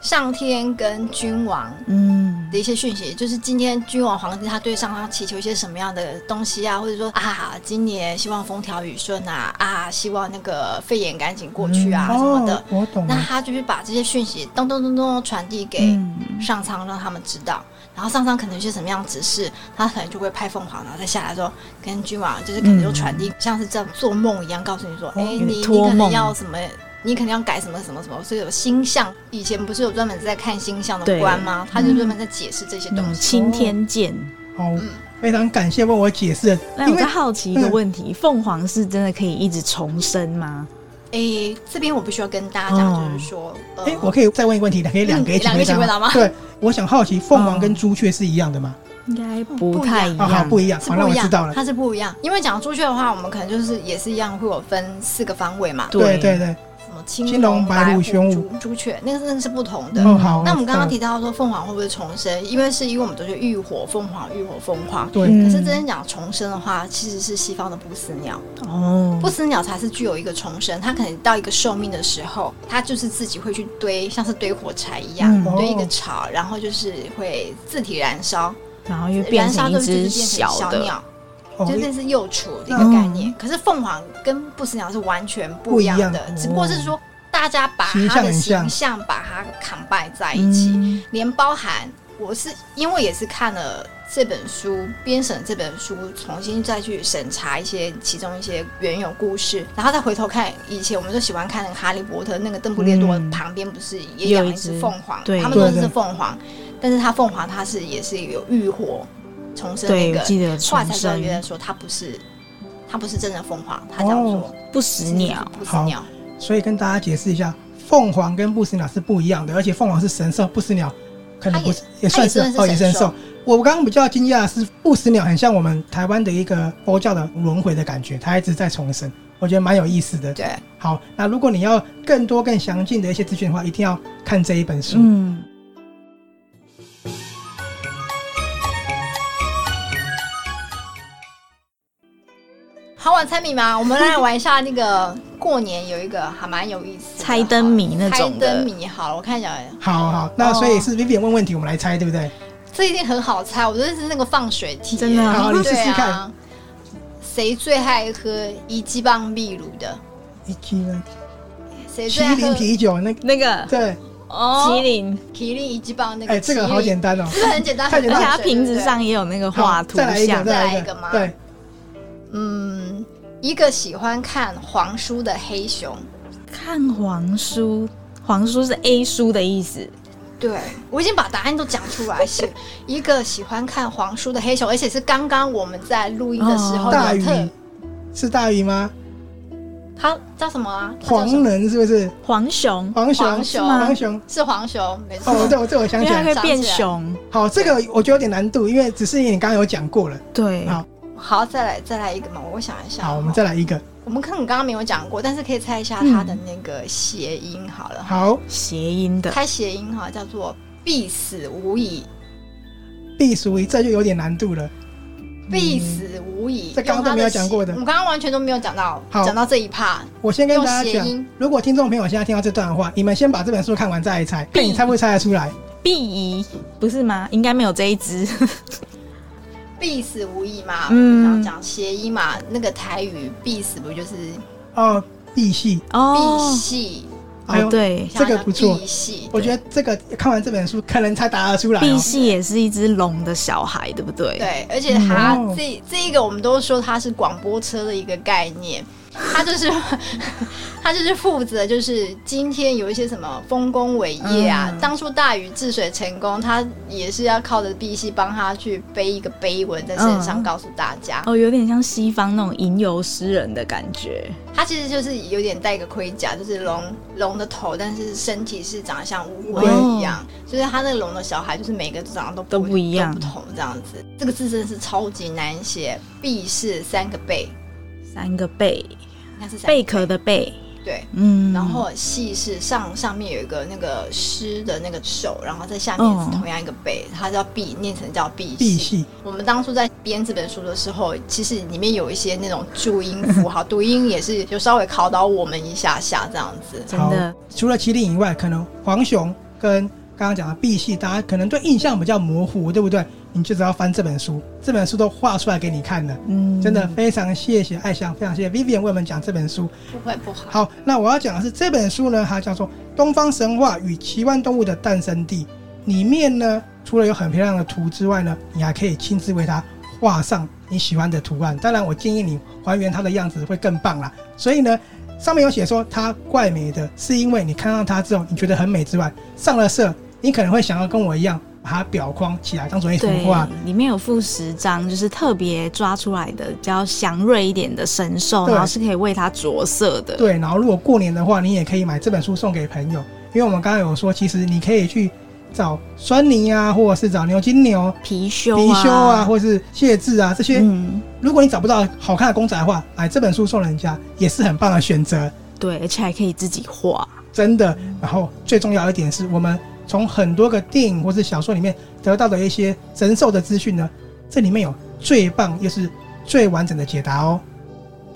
上天跟君王嗯的一些讯息，嗯、就是今天君王皇帝他对上方祈求一些什么样的东西啊，或者说啊，今年希望风调雨顺啊，啊，希望那个肺炎赶紧过去啊、嗯、什么的。哦、我懂。那他就是把这些讯息咚咚咚咚传递给上苍，让他们知道。然后上上可能是什么样指示，他可能就会派凤凰，然后再下来说，跟君王就是可能就传递，嗯、像是这样做梦一样，告诉你说，哎、欸，你你可能要什么，你可能要改什么什么什么，所以有星象。以前不是有专门在看星象的官吗？他就专门在解释这些东西。青天剑，哦，嗯、非常感谢为我解释。那我在好奇一个问题：凤、嗯、凰是真的可以一直重生吗？诶、欸，这边我必须要跟大家讲，就是说，诶、欸，我可以再问一个问题，可以两个一起回答吗？对，我想好奇，凤凰跟朱雀是一样的吗？应该不太一样，好，不一样，好，那我知道了，它是不一样，因为讲朱雀的话，我们可能就是也是一样，会有分四个方位嘛，对对对。青龙、白虎、玄武、朱雀，那个真的是不同的。嗯，好。那我们刚刚提到说凤凰会不会重生？因为是因为我们都是浴火凤凰，浴火凤凰。对。可是真正讲重生的话，其实是西方的不死鸟。哦。不死鸟才是具有一个重生，它可能到一个寿命的时候，它就是自己会去堆，像是堆火柴一样，堆一个巢，然后就是会自体燃烧，然后又变成一只小鸟。就这是幼雏的一个概念，可是凤凰跟不死鸟是完全不一样的，只不过是说大家把它的形象把它 combine 在一起，连包含我是因为也是看了这本书编审这本书，重新再去审查一些其中一些原有故事，然后再回头看以前我们就喜欢看那个哈利波特那个邓布利多旁边不是也养一只凤凰，他们都是凤凰，但是它凤凰它是也是有浴火。重生那个，后来才知道原来说他不是，他不是真的凤凰，它叫做不死鸟。不死鸟。所以跟大家解释一下，凤凰跟不死鸟是不一样的，而且凤凰是神兽，不死鸟可能不是，也算是哦，也神兽。我刚刚比较惊讶的是，不死鸟很像我们台湾的一个佛教的轮回的感觉，它一直在重生，我觉得蛮有意思的。对，好，那如果你要更多更详尽的一些资讯的话，一定要看这一本书。嗯。好玩猜谜吗？我们来玩一下那个过年有一个还蛮有意思的猜灯谜那种的。猜灯谜，好了，我看一下。好好，那所以是 Vivian 问问题，我们来猜，对不对？这一定很好猜，我觉得是那个放水题，真的。好，你试试看。谁最爱喝一级棒秘鲁的？一级棒。谁最爱喝麒麟啤酒？那那个对。哦，麒麟，麒麟一级棒那个。哎，这个好简单哦，这个很简单，太简单。而且它瓶子上也有那个画图像。再来一个，再来一个吗？对。嗯，一个喜欢看黄书的黑熊。看黄书，黄书是 A 书的意思。对，我已经把答案都讲出来，是一个喜欢看黄书的黑熊，而且是刚刚我们在录音的时候。大鱼是大鱼吗？它叫什么啊？黄人是不是？黄熊，黄熊，黄熊，黄熊是黄熊，没错。哦，这我这我想起来，会变熊。好，这个我觉得有点难度，因为只是你刚刚有讲过了。对，好，好，再来再来一个嘛，我想一下。好，我们再来一个。我们可能刚刚没有讲过，但是可以猜一下它的那个谐音好了。好，谐音的，猜谐音哈，叫做。必死无疑，必死无疑，这就有点难度了。必死无疑，这刚刚都没有讲过的，我们刚刚完全都没有讲到。好，讲到这一趴，我先跟大家讲，如果听众朋友现在听到这段的话，你们先把这本书看完再来猜，看你猜不猜得出来。必疑不是吗？应该没有这一支。必死无疑嘛，嗯，讲谐音嘛，那个台语必死不就是哦，必戏哦，必戏。还有、哦、对，这个不错。我觉得这个看完这本书，可能才答得出来、哦。赑屭也是一只龙的小孩，对不对？对，而且它这、嗯、这一个，我们都说它是广播车的一个概念。他就是 [LAUGHS] 他就是负责，就是今天有一些什么丰功伟业啊。嗯、当初大禹治水成功，他也是要靠着赑屭帮他去背一个碑文在身上，告诉大家、嗯。哦，有点像西方那种吟游诗人的感觉。他其实就是有点戴个盔甲，就是龙龙的头，但是身体是长得像乌龟一样。所以、哦、他那个龙的小孩，就是每个长得都不都不一样，不同这样子。这个字真的是超级难写，赑是三个贝。三个贝，那是贝壳的贝，对，嗯，然后屭是上上面有一个那个狮的那个手，然后在下面是同样一个贝，哦、它叫赑，念成叫赑屭。屭我们当初在编这本书的时候，其实里面有一些那种注音符号，[LAUGHS] 读音也是就稍微考倒我们一下下这样子。真的，除了麒麟以外，可能黄熊跟刚刚讲的赑屭，大家可能对印象比较模糊，对不对？你就只要翻这本书，这本书都画出来给你看了。嗯，真的非常谢谢爱香，非常谢谢 Vivian 为我们讲这本书。不会不好。好，那我要讲的是这本书呢，它叫做《东方神话与奇幻动物的诞生地》。里面呢，除了有很漂亮的图之外呢，你还可以亲自为它画上你喜欢的图案。当然，我建议你还原它的样子会更棒啦。所以呢，上面有写说它怪美的，是因为你看到它之后你觉得很美之外，上了色，你可能会想要跟我一样。把它表框起来，当做一幅画。里面有附十张，就是特别抓出来的，比较祥瑞一点的神兽，然后是可以为它着色的。对，然后如果过年的话，你也可以买这本书送给朋友，因为我们刚刚有说，其实你可以去找酸泥啊，或者是找牛金牛貔貅、貔貅啊，或者是蟹字啊这些。嗯，如果你找不到好看的公仔的话，买这本书送人家也是很棒的选择。对，而且还可以自己画，真的。然后最重要一点是我们。从很多个电影或是小说里面得到的一些神兽的资讯呢，这里面有最棒又是最完整的解答哦。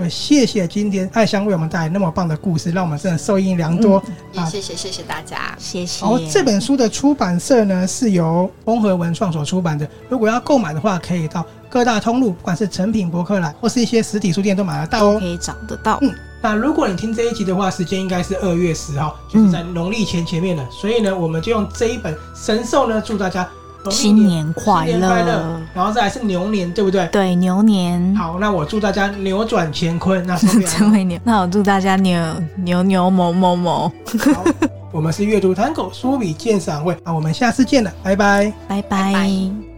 谢谢今天艾香为我们带来那么棒的故事，让我们真的受益良多。也谢谢谢谢大家，谢谢。好，这本书的出版社呢是由丰和文创所出版的。如果要购买的话，可以到各大通路，不管是成品、博客来或是一些实体书店都买得到哦，可以找得到。嗯。那如果你听这一集的话，时间应该是二月十号，就是在农历前前面了。嗯、所以呢，我们就用这一本神兽呢，祝大家新年快乐，快乐。然后再来是牛年，对不对？对，牛年。好，那我祝大家扭转乾坤。那 [LAUGHS] 成为牛，那我祝大家牛牛牛某某某。好，我们是阅读探戈书笔鉴赏会，那我们下次见了，拜拜，拜拜。拜拜。